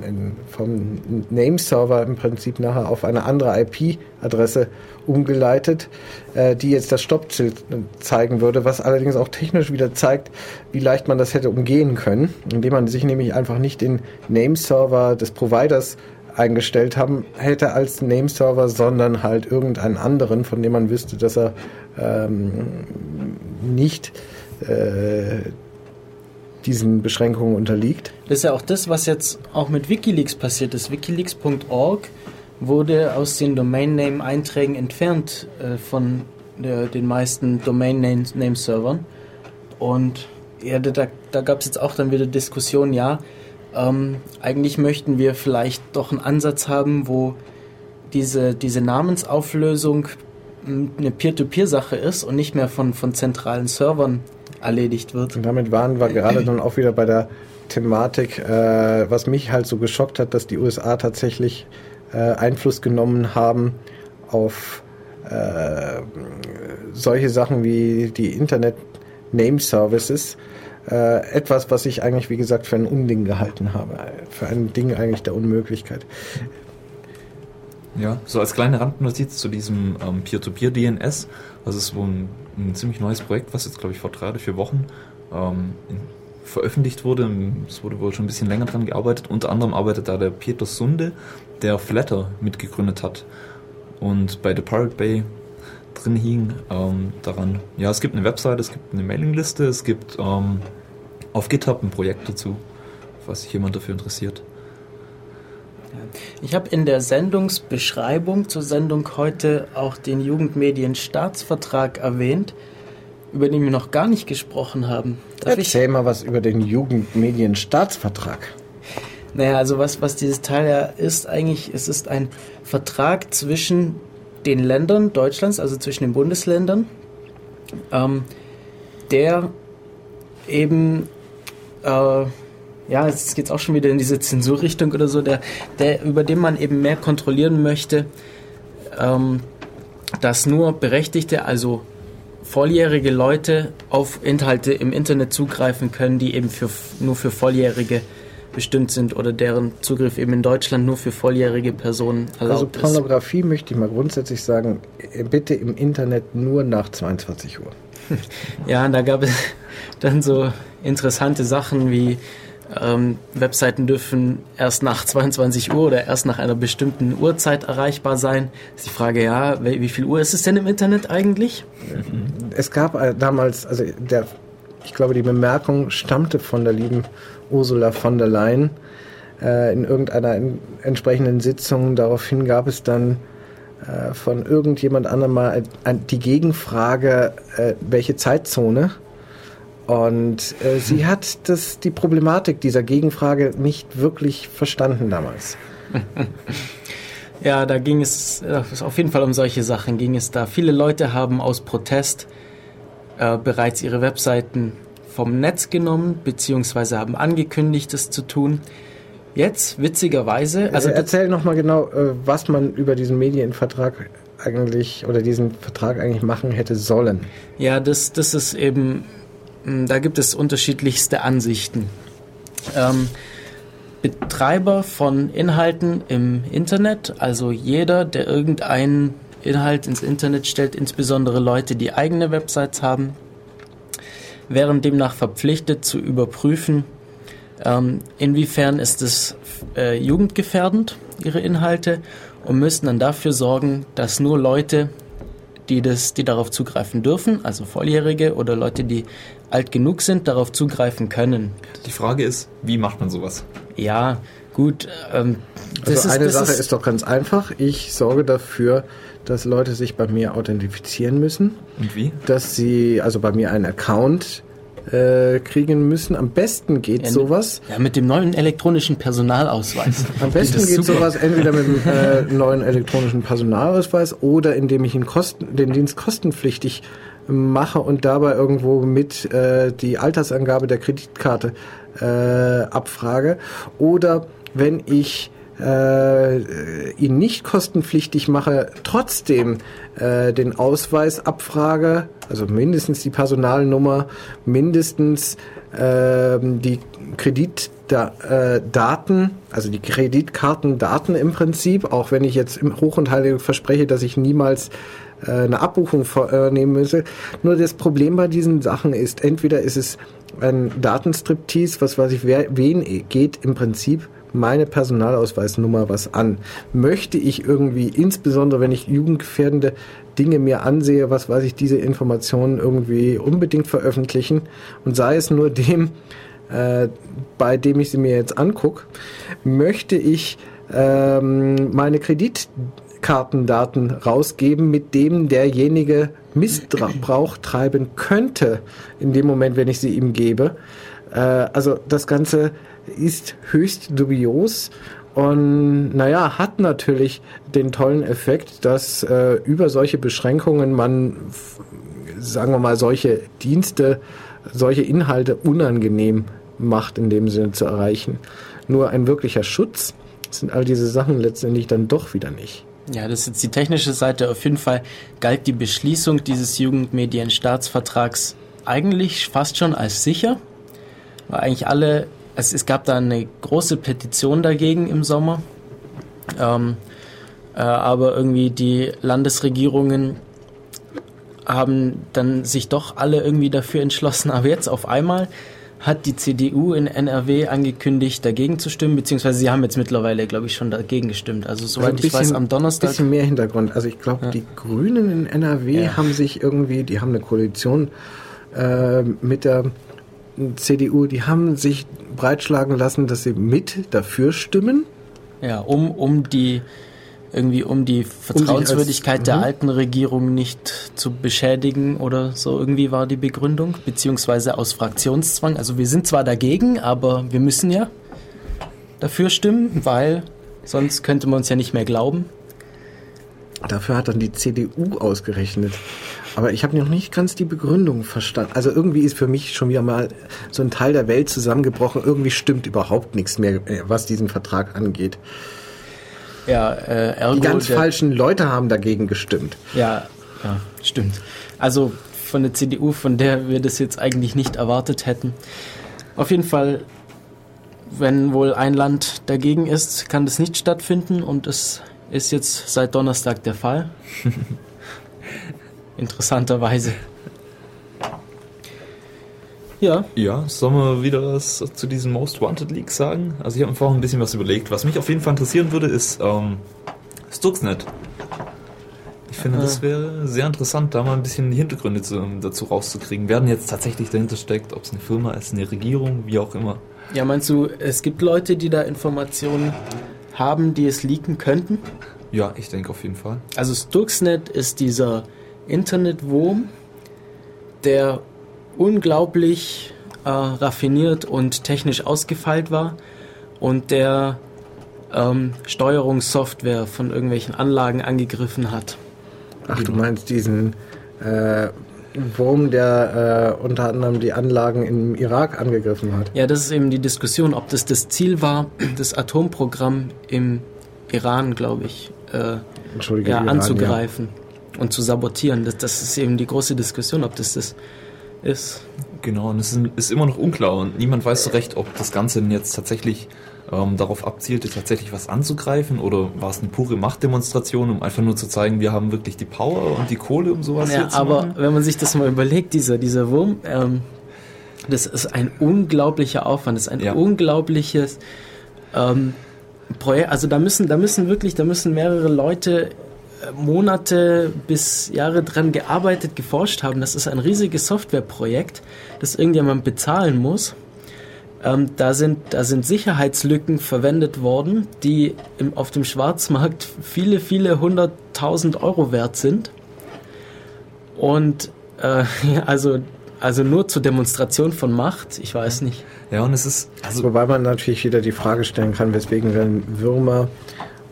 A: vom Nameserver im Prinzip nachher auf eine andere IP-Adresse umgeleitet, die jetzt das Stoppschild zeigen würde, was allerdings auch technisch wieder zeigt, wie leicht man das hätte umgehen können, indem man sich nämlich einfach nicht den Nameserver des Providers eingestellt haben hätte als Nameserver, sondern halt irgendeinen anderen, von dem man wüsste, dass er ähm, nicht äh, diesen Beschränkungen unterliegt.
B: Das ist ja auch das, was jetzt auch mit Wikileaks passiert ist. Wikileaks.org wurde aus den Domain-Name-Einträgen entfernt äh, von der, den meisten Domain-Name-Servern. Und ja, da, da gab es jetzt auch dann wieder Diskussionen, ja, ähm, eigentlich möchten wir vielleicht doch einen Ansatz haben, wo diese, diese Namensauflösung eine Peer-to-Peer-Sache ist und nicht mehr von, von zentralen Servern erledigt wird.
A: Und damit waren wir gerade dann auch wieder bei der Thematik, äh, was mich halt so geschockt hat, dass die USA tatsächlich äh, Einfluss genommen haben auf äh, solche Sachen wie die Internet Name Services, äh, etwas, was ich eigentlich, wie gesagt, für ein Unding gehalten habe. Für ein Ding eigentlich der Unmöglichkeit.
C: Ja, so als kleine Randnotiz zu diesem ähm, Peer-to-Peer-DNS. Das ist wohl ein, ein, ziemlich neues Projekt, was jetzt, glaube ich, vor drei oder vier Wochen ähm, veröffentlicht wurde. Es wurde wohl schon ein bisschen länger dran gearbeitet. Unter anderem arbeitet da der Peter Sunde, der Flatter mitgegründet hat. Und bei The Pirate Bay drin hing, ähm, daran. Ja, es gibt eine Website, es gibt eine Mailingliste, es gibt ähm, auf GitHub ein Projekt dazu, falls sich jemand dafür interessiert.
B: Ich habe in der Sendungsbeschreibung zur Sendung heute auch den Jugendmedienstaatsvertrag erwähnt, über den wir noch gar nicht gesprochen haben.
A: Darf Erzähl ich? mal was über den Jugendmedienstaatsvertrag.
B: Naja, also was, was dieses Teil ja ist, eigentlich, es ist ein Vertrag zwischen den Ländern Deutschlands, also zwischen den Bundesländern, ähm, der eben, äh, ja, jetzt geht es auch schon wieder in diese Zensurrichtung oder so, der, der, über den man eben mehr kontrollieren möchte, ähm, dass nur Berechtigte, also volljährige Leute auf Inhalte im Internet zugreifen können, die eben für, nur für Volljährige bestimmt sind oder deren Zugriff eben in Deutschland nur für volljährige Personen erlaubt
A: also Pornografie ist. möchte ich mal grundsätzlich sagen, bitte im Internet nur nach 22 Uhr.
B: ja, da gab es dann so interessante Sachen wie ähm, Webseiten dürfen erst nach 22 Uhr oder erst nach einer bestimmten Uhrzeit erreichbar sein. ist die Frage, ja, wie viel Uhr ist es denn im Internet eigentlich?
A: Es gab äh, damals, also der, ich glaube, die Bemerkung stammte von der lieben Ursula von der Leyen äh, in irgendeiner in, entsprechenden Sitzung. Daraufhin gab es dann äh, von irgendjemand anderem mal die Gegenfrage, äh, welche Zeitzone und äh, sie hat das, die Problematik dieser Gegenfrage nicht wirklich verstanden damals.
B: ja, da ging es auf jeden Fall um solche Sachen ging es da. Viele Leute haben aus Protest äh, bereits ihre Webseiten vom Netz genommen, beziehungsweise haben angekündigt, das zu tun. Jetzt, witzigerweise.
A: Also erzähl nochmal genau, äh, was man über diesen Medienvertrag eigentlich oder diesen Vertrag eigentlich machen hätte sollen.
B: Ja, das, das ist eben hm, da gibt es unterschiedlichste Ansichten. Ähm, Betreiber von Inhalten im Internet, also jeder, der irgendeinen Inhalt ins Internet stellt, insbesondere Leute, die eigene Websites haben, wären demnach verpflichtet zu überprüfen, ähm, inwiefern ist es äh, jugendgefährdend, ihre Inhalte, und müssten dann dafür sorgen, dass nur Leute, die, das, die darauf zugreifen dürfen, also Volljährige oder Leute, die alt genug sind, darauf zugreifen können.
C: Die Frage ist, wie macht man sowas?
B: Ja, gut. Ähm,
A: also eine ist, Sache ist, ist doch ganz einfach. Ich sorge dafür, dass Leute sich bei mir authentifizieren müssen.
C: Und wie?
A: Dass sie also bei mir einen Account äh, kriegen müssen. Am besten geht ja, sowas.
B: Ja, mit dem neuen elektronischen Personalausweis.
A: Am besten geht super. sowas entweder mit dem äh, neuen elektronischen Personalausweis oder indem ich ihn kosten, den Dienst kostenpflichtig mache und dabei irgendwo mit äh, die Altersangabe der Kreditkarte äh, abfrage. Oder wenn ich äh, ihn nicht kostenpflichtig mache, trotzdem äh, den Ausweis abfrage, also mindestens die Personalnummer, mindestens äh, die Kreditdaten, also die Kreditkartendaten im Prinzip, auch wenn ich jetzt hoch und heilig verspreche, dass ich niemals äh, eine Abbuchung vornehmen müsse. Nur das Problem bei diesen Sachen ist, entweder ist es ein Datenstriptease, was weiß ich, wer, wen geht im Prinzip meine Personalausweisnummer was an. Möchte ich irgendwie, insbesondere wenn ich jugendgefährdende Dinge mir ansehe, was weiß ich, diese Informationen irgendwie unbedingt veröffentlichen und sei es nur dem, äh, bei dem ich sie mir jetzt angucke, möchte ich ähm, meine Kreditkartendaten rausgeben, mit dem derjenige Missbrauch treiben könnte, in dem Moment, wenn ich sie ihm gebe. Äh, also das Ganze ist höchst dubios und naja, hat natürlich den tollen Effekt, dass äh, über solche Beschränkungen man, sagen wir mal, solche Dienste, solche Inhalte unangenehm macht, in dem Sinne zu erreichen. Nur ein wirklicher Schutz sind all diese Sachen letztendlich dann doch wieder nicht.
B: Ja, das ist jetzt die technische Seite. Auf jeden Fall galt die Beschließung dieses Jugendmedienstaatsvertrags eigentlich fast schon als sicher, weil eigentlich alle es, es gab da eine große Petition dagegen im Sommer. Ähm, äh, aber irgendwie die Landesregierungen haben dann sich doch alle irgendwie dafür entschlossen. Aber jetzt auf einmal hat die CDU in NRW angekündigt, dagegen zu stimmen, beziehungsweise sie haben jetzt mittlerweile, glaube ich, schon dagegen gestimmt. Also soweit also bisschen, ich weiß, am Donnerstag.
A: Ein bisschen mehr Hintergrund. Also ich glaube, ja. die Grünen in NRW ja. haben sich irgendwie, die haben eine Koalition äh, mit der CDU, die haben sich breitschlagen lassen, dass sie mit dafür stimmen.
B: Ja, um, um die irgendwie um die Vertrauenswürdigkeit um als, der mhm. alten Regierung nicht zu beschädigen oder so irgendwie war die Begründung, beziehungsweise aus Fraktionszwang. Also wir sind zwar dagegen, aber wir müssen ja dafür stimmen, weil sonst könnte man uns ja nicht mehr glauben.
A: Dafür hat dann die CDU ausgerechnet Aber ich habe noch nicht ganz die Begründung verstanden. Also irgendwie ist für mich schon wieder mal so ein Teil der Welt zusammengebrochen. Irgendwie stimmt überhaupt nichts mehr, äh, was diesen Vertrag angeht.
B: Ja, äh, ergo
A: Die ganz
B: der-
A: falschen Leute haben dagegen gestimmt.
B: Ja, ja, stimmt. Also von der CDU, von der wir das jetzt eigentlich nicht erwartet hätten. Auf jeden Fall, wenn wohl ein Land dagegen ist, kann das nicht stattfinden und es ist jetzt seit Donnerstag der Fall. Interessanterweise. Ja,
C: Ja, sollen wir wieder was zu diesen Most Wanted Leaks sagen? Also ich habe mir vorhin ein bisschen was überlegt. Was mich auf jeden Fall interessieren würde, ist ähm, Stuxnet. Ich finde, das
B: Ah.
C: wäre sehr interessant, da mal ein bisschen die Hintergründe zu, dazu rauszukriegen. Wer denn jetzt tatsächlich dahinter steckt, ob es eine Firma ist, eine Regierung, wie auch immer.
B: ja, meinst du, es gibt Leute, die da Informationen haben, die es leaken könnten?
C: Ja, ich denke auf jeden Fall.
B: Also Stuxnet ist dieser Internetwurm, der unglaublich äh, raffiniert und technisch ausgefeilt war und der ähm, Steuerungssoftware von irgendwelchen Anlagen angegriffen hat.
A: Ach, du meinst diesen äh, Wurm, der äh, unter anderem die Anlagen im Irak angegriffen hat.
B: Ja, das ist eben die Diskussion, ob das das Ziel war, das Atomprogramm im Iran, glaube ich, äh, ja,
A: Iran,
B: anzugreifen und zu sabotieren. Das, das ist eben die große Diskussion, ob das das ist.
C: Genau, und es ist, ist immer noch unklar und niemand weiß so recht, ob das Ganze jetzt tatsächlich ähm, darauf abzielte, tatsächlich was anzugreifen oder war es eine pure Machtdemonstration, um einfach nur zu zeigen, wir haben wirklich die Power und die Kohle, um sowas
B: Ja,
C: zu
B: aber
C: machen.
B: wenn man sich das mal überlegt, dieser, dieser Wurm, ähm, das ist ein unglaublicher Aufwand, das ist ein
C: Ja.
B: unglaubliches ähm, Projekt. Also da müssen, da müssen wirklich, da müssen mehrere Leute Monate bis Jahre dran gearbeitet, geforscht haben. Das ist ein riesiges Softwareprojekt, das irgendjemand bezahlen muss. Ähm, da, sind, da sind Sicherheitslücken verwendet worden, die im, auf dem Schwarzmarkt viele, viele hunderttausend Euro wert sind. Und äh, also, also nur zur Demonstration von Macht, ich weiß nicht.
C: Ja, und es ist, also
A: Wobei man natürlich wieder die Frage stellen kann, weswegen werden Würmer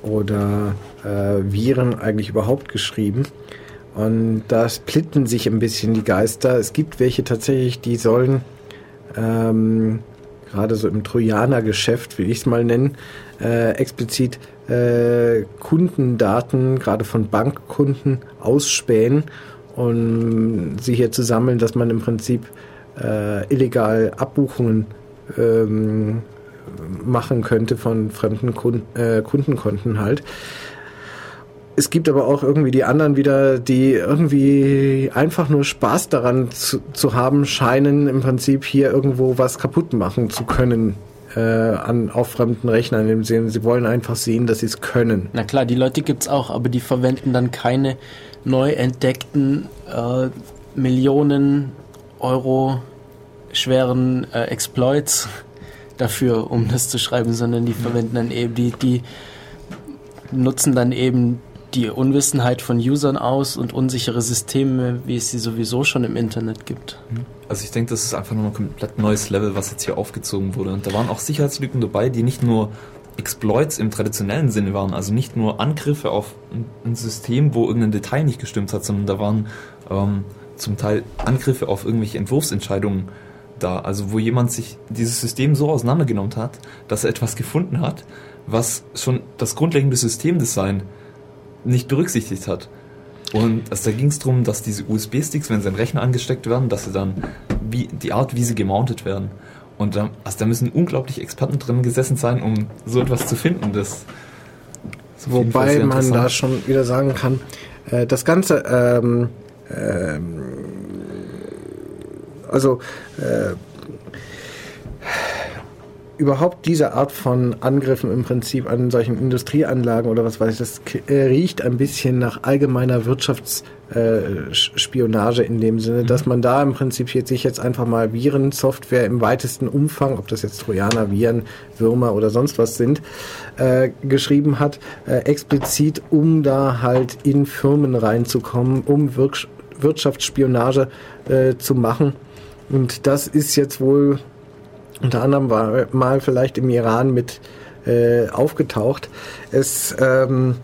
A: oder Viren eigentlich überhaupt geschrieben. Und da splitten sich ein bisschen die Geister. Es gibt welche tatsächlich, die sollen ähm, gerade so im Trojaner-Geschäft, will ich es mal nennen, äh, explizit äh, Kundendaten, gerade von Bankkunden, ausspähen und sie hier zu sammeln, dass man im Prinzip äh, illegal Abbuchungen ähm, machen könnte von fremden Kunden, äh, Kundenkonten halt. Es gibt aber auch irgendwie die anderen wieder, die irgendwie einfach nur Spaß daran zu, zu haben scheinen, im Prinzip hier irgendwo was kaputt machen zu können äh, an, auf fremden Rechnern. Im Sinne, sie wollen einfach sehen, dass sie es können.
B: Na klar, die Leute gibt's auch, aber die verwenden dann keine neu entdeckten äh, Millionen Euro schweren äh, Exploits dafür, um das zu schreiben, sondern die verwenden dann eben die, die nutzen dann eben die Unwissenheit von Usern aus und unsichere Systeme, wie es sie sowieso schon im Internet gibt.
C: Also ich denke, das ist einfach nur ein komplett neues Level, was jetzt hier aufgezogen wurde. Und da waren auch Sicherheitslücken dabei, die nicht nur Exploits im traditionellen Sinne waren, also nicht nur Angriffe auf ein, System, wo irgendein Detail nicht gestimmt hat, sondern da waren ähm, zum Teil Angriffe auf irgendwelche Entwurfsentscheidungen da. Also wo jemand sich dieses System so auseinandergenommen hat, dass er etwas gefunden hat, was schon das grundlegende Systemdesign nicht berücksichtigt hat. Und also da ging es darum, dass diese USB-Sticks, wenn sie den Rechner angesteckt werden, dass sie dann wie die Art, wie sie gemountet werden. Und da, also da müssen unglaublich Experten drin gesessen sein, um so etwas zu finden. Das
A: Wobei man da schon wieder sagen kann, äh, das Ganze, ähm, ähm, also äh, überhaupt diese Art von Angriffen im Prinzip an solchen Industrieanlagen oder was weiß ich, das äh, riecht ein bisschen nach allgemeiner Wirtschaftsspionage in dem Sinne, dass man da im Prinzip jetzt, sich jetzt einfach mal Virensoftware im weitesten Umfang, ob das jetzt Trojaner, Viren, Würmer oder sonst was sind, äh, geschrieben hat, äh, explizit, um da halt in Firmen reinzukommen, um Wirk Wirtschaftsspionage äh, zu machen. Und das ist jetzt wohl unter anderem war mal vielleicht im Iran mit äh, aufgetaucht. Es ähm,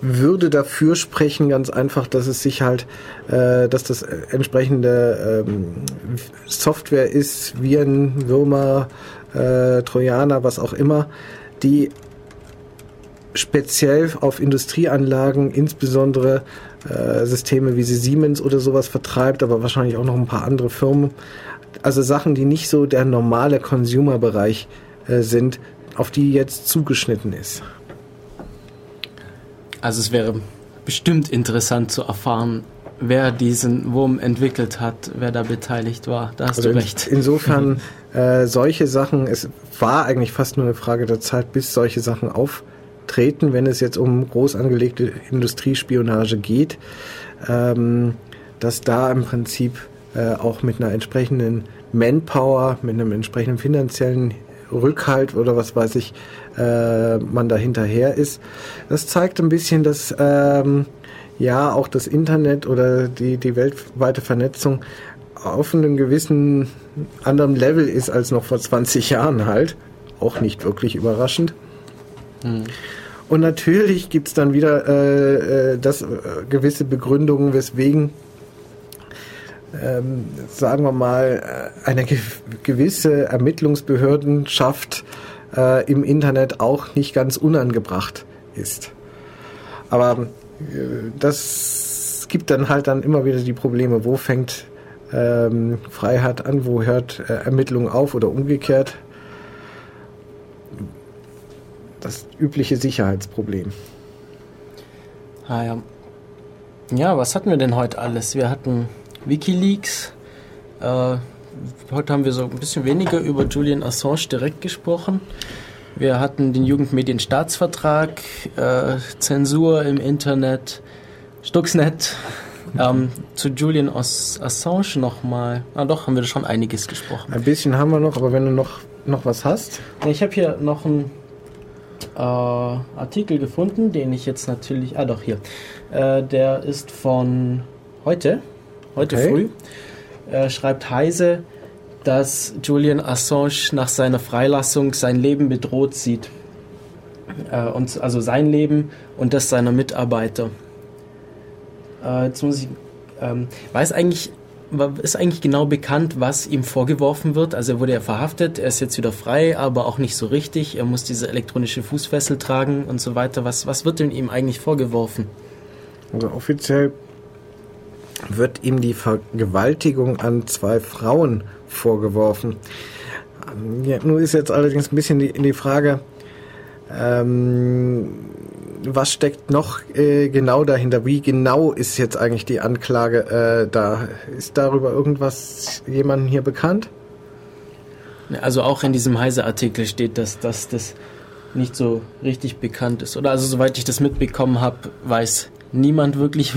A: würde dafür sprechen, ganz einfach, dass es sich halt, äh, dass das entsprechende ähm, Software ist, Viren, Würmer, äh, Trojaner, was auch immer, die speziell auf Industrieanlagen, insbesondere äh, Systeme wie sie Siemens oder sowas vertreibt, aber wahrscheinlich auch noch ein paar andere Firmen. Also Sachen, die nicht so der normale Consumer-Bereich äh, sind, auf die jetzt zugeschnitten ist.
B: Also es wäre bestimmt interessant zu erfahren, wer diesen Wurm entwickelt hat, wer da beteiligt war. Da hast also du recht.
A: Insofern äh, solche Sachen, es war eigentlich fast nur eine Frage der Zeit, bis solche Sachen auftreten, wenn es jetzt um groß angelegte Industriespionage geht, ähm, dass da im Prinzip äh, auch mit einer entsprechenden Manpower, mit einem entsprechenden finanziellen Rückhalt oder was weiß ich, äh, man da hinterher ist. Das zeigt ein bisschen, dass ähm, ja auch das Internet oder die, die weltweite Vernetzung auf einem gewissen anderen Level ist als noch vor 20 Jahren halt. Auch nicht wirklich überraschend. Mhm. Und natürlich gibt es dann wieder äh, äh, das äh, gewisse Begründungen, weswegen ähm, sagen wir mal, äh, eine gewisse Ermittlungsbehördenschaft äh, im Internet auch nicht ganz unangebracht ist. Aber äh, das gibt dann halt dann immer wieder die Probleme, wo fängt ähm, Freiheit an, wo hört äh, Ermittlung auf oder umgekehrt. Das übliche Sicherheitsproblem.
B: Ah, ja. ja, was hatten wir denn heute alles? Wir hatten Wikileaks. Äh, heute haben wir so ein bisschen weniger über Julian Assange direkt gesprochen. Wir hatten den Jugendmedienstaatsvertrag, äh, Zensur im Internet, Stuxnet. Ähm, zu Julian Assange nochmal. Ah, doch, haben wir schon einiges gesprochen.
A: Ein bisschen haben wir noch, aber wenn du noch, noch was hast.
B: Ich habe hier noch einen äh, Artikel gefunden, den ich jetzt natürlich. Ah, doch, hier. Äh, der ist von heute, heute okay. früh, äh, schreibt Heise, dass Julian Assange nach seiner Freilassung sein Leben bedroht sieht. Äh, und, also sein Leben und das seiner Mitarbeiter. Äh, jetzt muss ich, ähm, weiß eigentlich, ist eigentlich genau bekannt, was ihm vorgeworfen wird. Also er wurde ja verhaftet, er ist jetzt wieder frei, aber auch nicht so richtig. Er muss diese elektronische Fußfessel tragen und so weiter. Was, was wird denn ihm eigentlich vorgeworfen?
A: Also offiziell wird ihm die Vergewaltigung an zwei Frauen vorgeworfen. Ja, nun ist jetzt allerdings ein bisschen die, die Frage, ähm, was steckt noch äh, genau dahinter? Wie genau ist jetzt eigentlich die Anklage äh, da? Ist darüber irgendwas jemandem hier bekannt?
B: Also auch in diesem Heise-Artikel steht, dass, dass das nicht so richtig bekannt ist. Oder also soweit ich das mitbekommen habe, weiß niemand wirklich,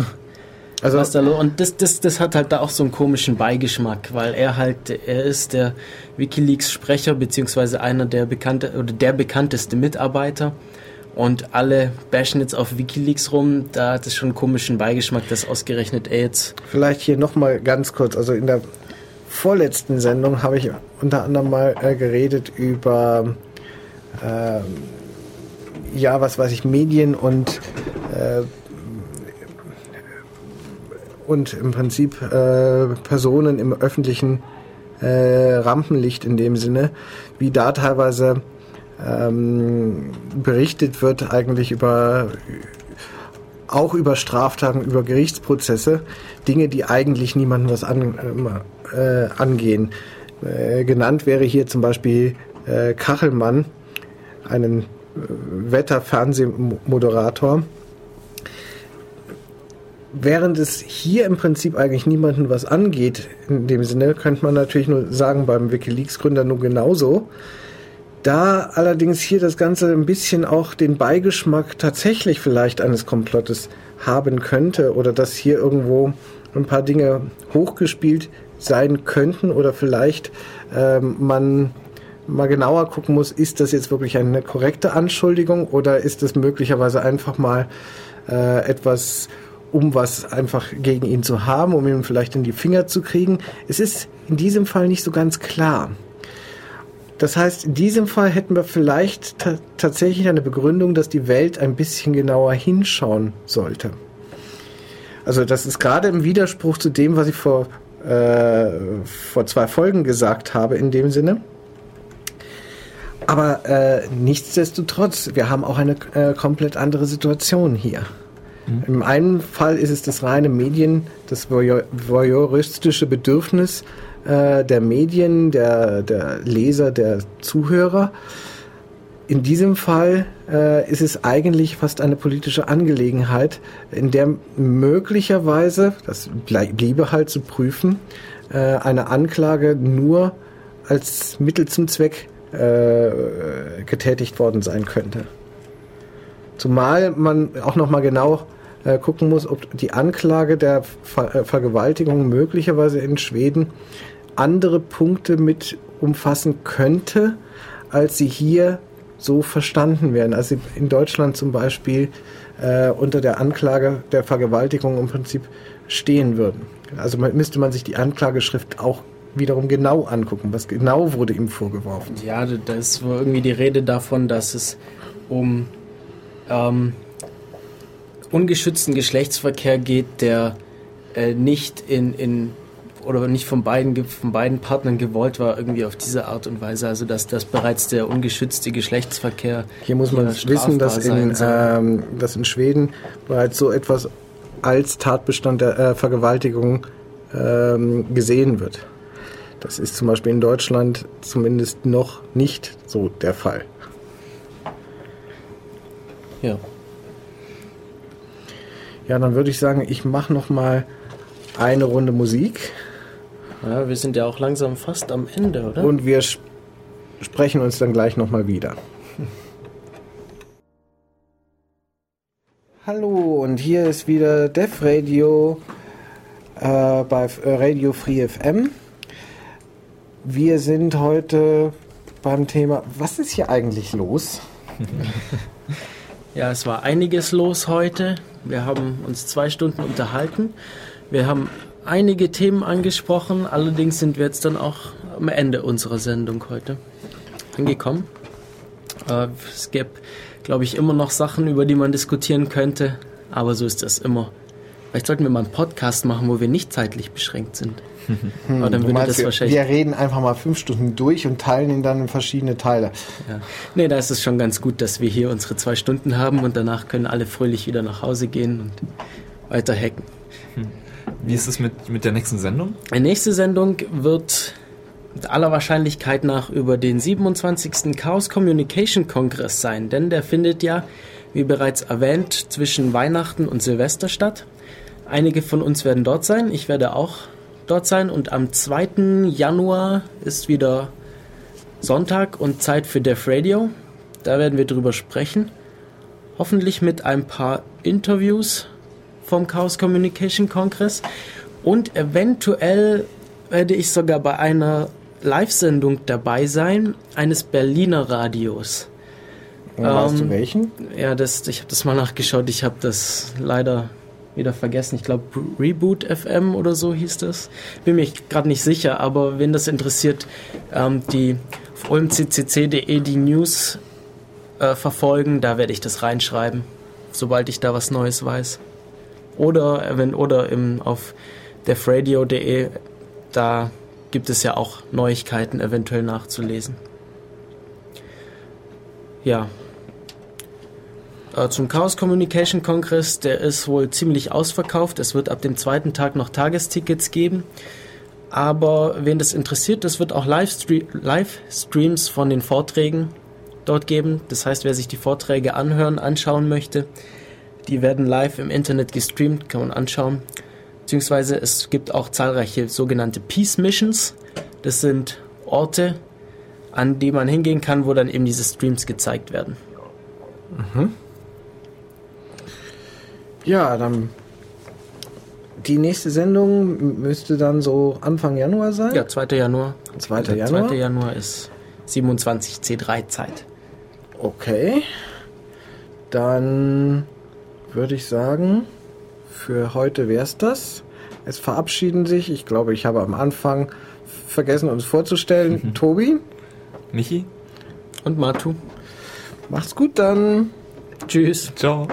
B: also, da los Und das, das, das hat halt da auch so einen komischen Beigeschmack, weil er halt, er ist der Wikileaks-Sprecher, beziehungsweise einer der bekannte oder der bekannteste Mitarbeiter. Und alle bashen jetzt auf Wikileaks rum, da hat es schon einen komischen Beigeschmack, dass ausgerechnet er jetzt.
A: Vielleicht hier nochmal ganz kurz, also in der vorletzten Sendung habe ich unter anderem mal äh, geredet über äh, ja, was weiß ich, Medien und äh, und im Prinzip äh, Personen im öffentlichen äh, Rampenlicht in dem Sinne, wie da teilweise ähm, berichtet wird eigentlich über auch über Straftaten, über Gerichtsprozesse, Dinge, die eigentlich niemandem was an, äh, angehen. Äh, genannt wäre hier zum Beispiel äh, Kachelmann, einen äh, Wetterfernsehmoderator, während es hier im Prinzip eigentlich niemanden was angeht, in dem Sinne, könnte man natürlich nur sagen, beim Wikileaks-Gründer nur genauso. Da allerdings hier das Ganze ein bisschen auch den Beigeschmack tatsächlich vielleicht eines Komplottes haben könnte oder dass hier irgendwo ein paar Dinge hochgespielt sein könnten oder vielleicht ähm, man mal genauer gucken muss, ist das jetzt wirklich eine korrekte Anschuldigung oder ist das möglicherweise einfach mal äh, etwas um was einfach gegen ihn zu haben, um ihn vielleicht in die Finger zu kriegen. Es ist in diesem Fall nicht so ganz klar. Das heißt, in diesem Fall hätten wir vielleicht tatsächlich eine Begründung, dass die Welt ein bisschen genauer hinschauen sollte. Also das ist gerade im Widerspruch zu dem, was ich vor, äh, vor zwei Folgen gesagt habe, in dem Sinne. Aber äh, nichtsdestotrotz, wir haben auch eine äh, komplett andere Situation hier. Mhm. Im einen Fall ist es das reine Medien, das voyeuristische Bedürfnis äh, der Medien, der, der Leser, der Zuhörer. In diesem Fall äh, ist es eigentlich fast eine politische Angelegenheit, in der möglicherweise, das bliebe halt zu prüfen, äh, eine Anklage nur als Mittel zum Zweck äh, getätigt worden sein könnte. Zumal man auch noch mal genau äh, gucken muss, ob die Anklage der Ver äh, Vergewaltigung möglicherweise in Schweden andere Punkte mit umfassen könnte, als sie hier so verstanden werden. Also in Deutschland zum Beispiel äh, unter der Anklage der Vergewaltigung im Prinzip stehen würden. Also man, müsste man sich die Anklageschrift auch wiederum genau angucken. Was genau wurde ihm vorgeworfen?
B: Ja, da ist irgendwie die Rede davon, dass es um ähm, ungeschützten Geschlechtsverkehr geht, der äh, nicht in, in oder nicht von beiden, von beiden Partnern gewollt war, irgendwie auf diese Art und Weise. Also dass das bereits der ungeschützte Geschlechtsverkehr.
A: Hier muss man wissen, dass in, ähm, dass in Schweden bereits so etwas als Tatbestand der äh, Vergewaltigung ähm, gesehen wird. Das ist zum Beispiel in Deutschland zumindest noch nicht so der Fall.
B: Ja.
A: Ja, dann würde ich sagen, ich mache noch mal eine Runde Musik.
B: Ja, wir sind ja auch langsam fast am Ende, oder?
A: Und wir sp sprechen uns dann gleich nochmal wieder. Hallo, und hier ist wieder Def Radio äh, bei Radio Free FM. Wir sind heute beim Thema, was ist hier eigentlich los?
B: ja, es war einiges los heute. Wir haben uns zwei Stunden unterhalten. Wir haben einige Themen angesprochen. Allerdings sind wir jetzt dann auch am Ende unserer Sendung heute angekommen. Äh, es gäbe, glaube ich, immer noch Sachen, über die man diskutieren könnte. Aber so ist das immer. Vielleicht sollten wir mal einen Podcast machen, wo wir nicht zeitlich beschränkt sind.
A: Hm, dann würde das wahrscheinlich. Wir reden einfach mal fünf Stunden durch und teilen ihn dann in verschiedene Teile.
B: Ja. Nee, da ist es schon ganz gut, dass wir hier unsere zwei Stunden haben und danach können alle fröhlich wieder nach Hause gehen und weiter hacken. Hm.
C: Wie ist es mit, mit der nächsten Sendung?
B: Die nächste Sendung wird mit aller Wahrscheinlichkeit nach über den 27. Chaos Communication Kongress sein, denn der findet ja, wie bereits erwähnt, zwischen Weihnachten und Silvester statt. Einige von uns werden dort sein, ich werde auch dort sein und am 2. Januar ist wieder Sonntag und Zeit für Def Radio. Da werden wir drüber sprechen. Hoffentlich mit ein paar Interviews vom Chaos Communication Kongress und eventuell werde ich sogar bei einer Live-Sendung dabei sein, eines Berliner Radios.
A: Weißt ähm, du welchen?
B: Ja, das, ich habe das mal nachgeschaut. Ich habe das leider wieder vergessen. Ich glaube Reboot FM oder so hieß das. Bin mir gerade nicht sicher, aber wenn das interessiert, ähm, die auf ulmccc.de die News äh, verfolgen, da werde ich das reinschreiben, sobald ich da was Neues weiß oder, wenn, oder im, auf defradio.de, da gibt es ja auch Neuigkeiten eventuell nachzulesen. Ja. Äh, zum Chaos Communication Kongress, der ist wohl ziemlich ausverkauft. Es wird ab dem zweiten Tag noch Tagestickets geben. Aber wen das interessiert, es wird auch Livestreams von den Vorträgen dort geben. Das heißt, wer sich die Vorträge anhören, anschauen möchte, die werden live im Internet gestreamt, kann man anschauen. Beziehungsweise es gibt auch zahlreiche sogenannte Peace Missions. Das sind Orte, an die man hingehen kann, wo dann eben diese Streams gezeigt werden. Mhm.
A: Ja, dann die nächste Sendung müsste dann so Anfang Januar sein?
B: Ja, 2. Januar.
A: 2. Januar?
B: 2. Januar ist 27 C3 Zeit.
A: Okay. Dann würde ich sagen, für heute wäre es das. Es verabschieden sich, ich glaube, ich habe am Anfang vergessen, uns vorzustellen, mhm. Tobi.
C: Michi.
B: Und Matu.
A: Macht's gut dann.
B: Tschüss.
C: Ciao.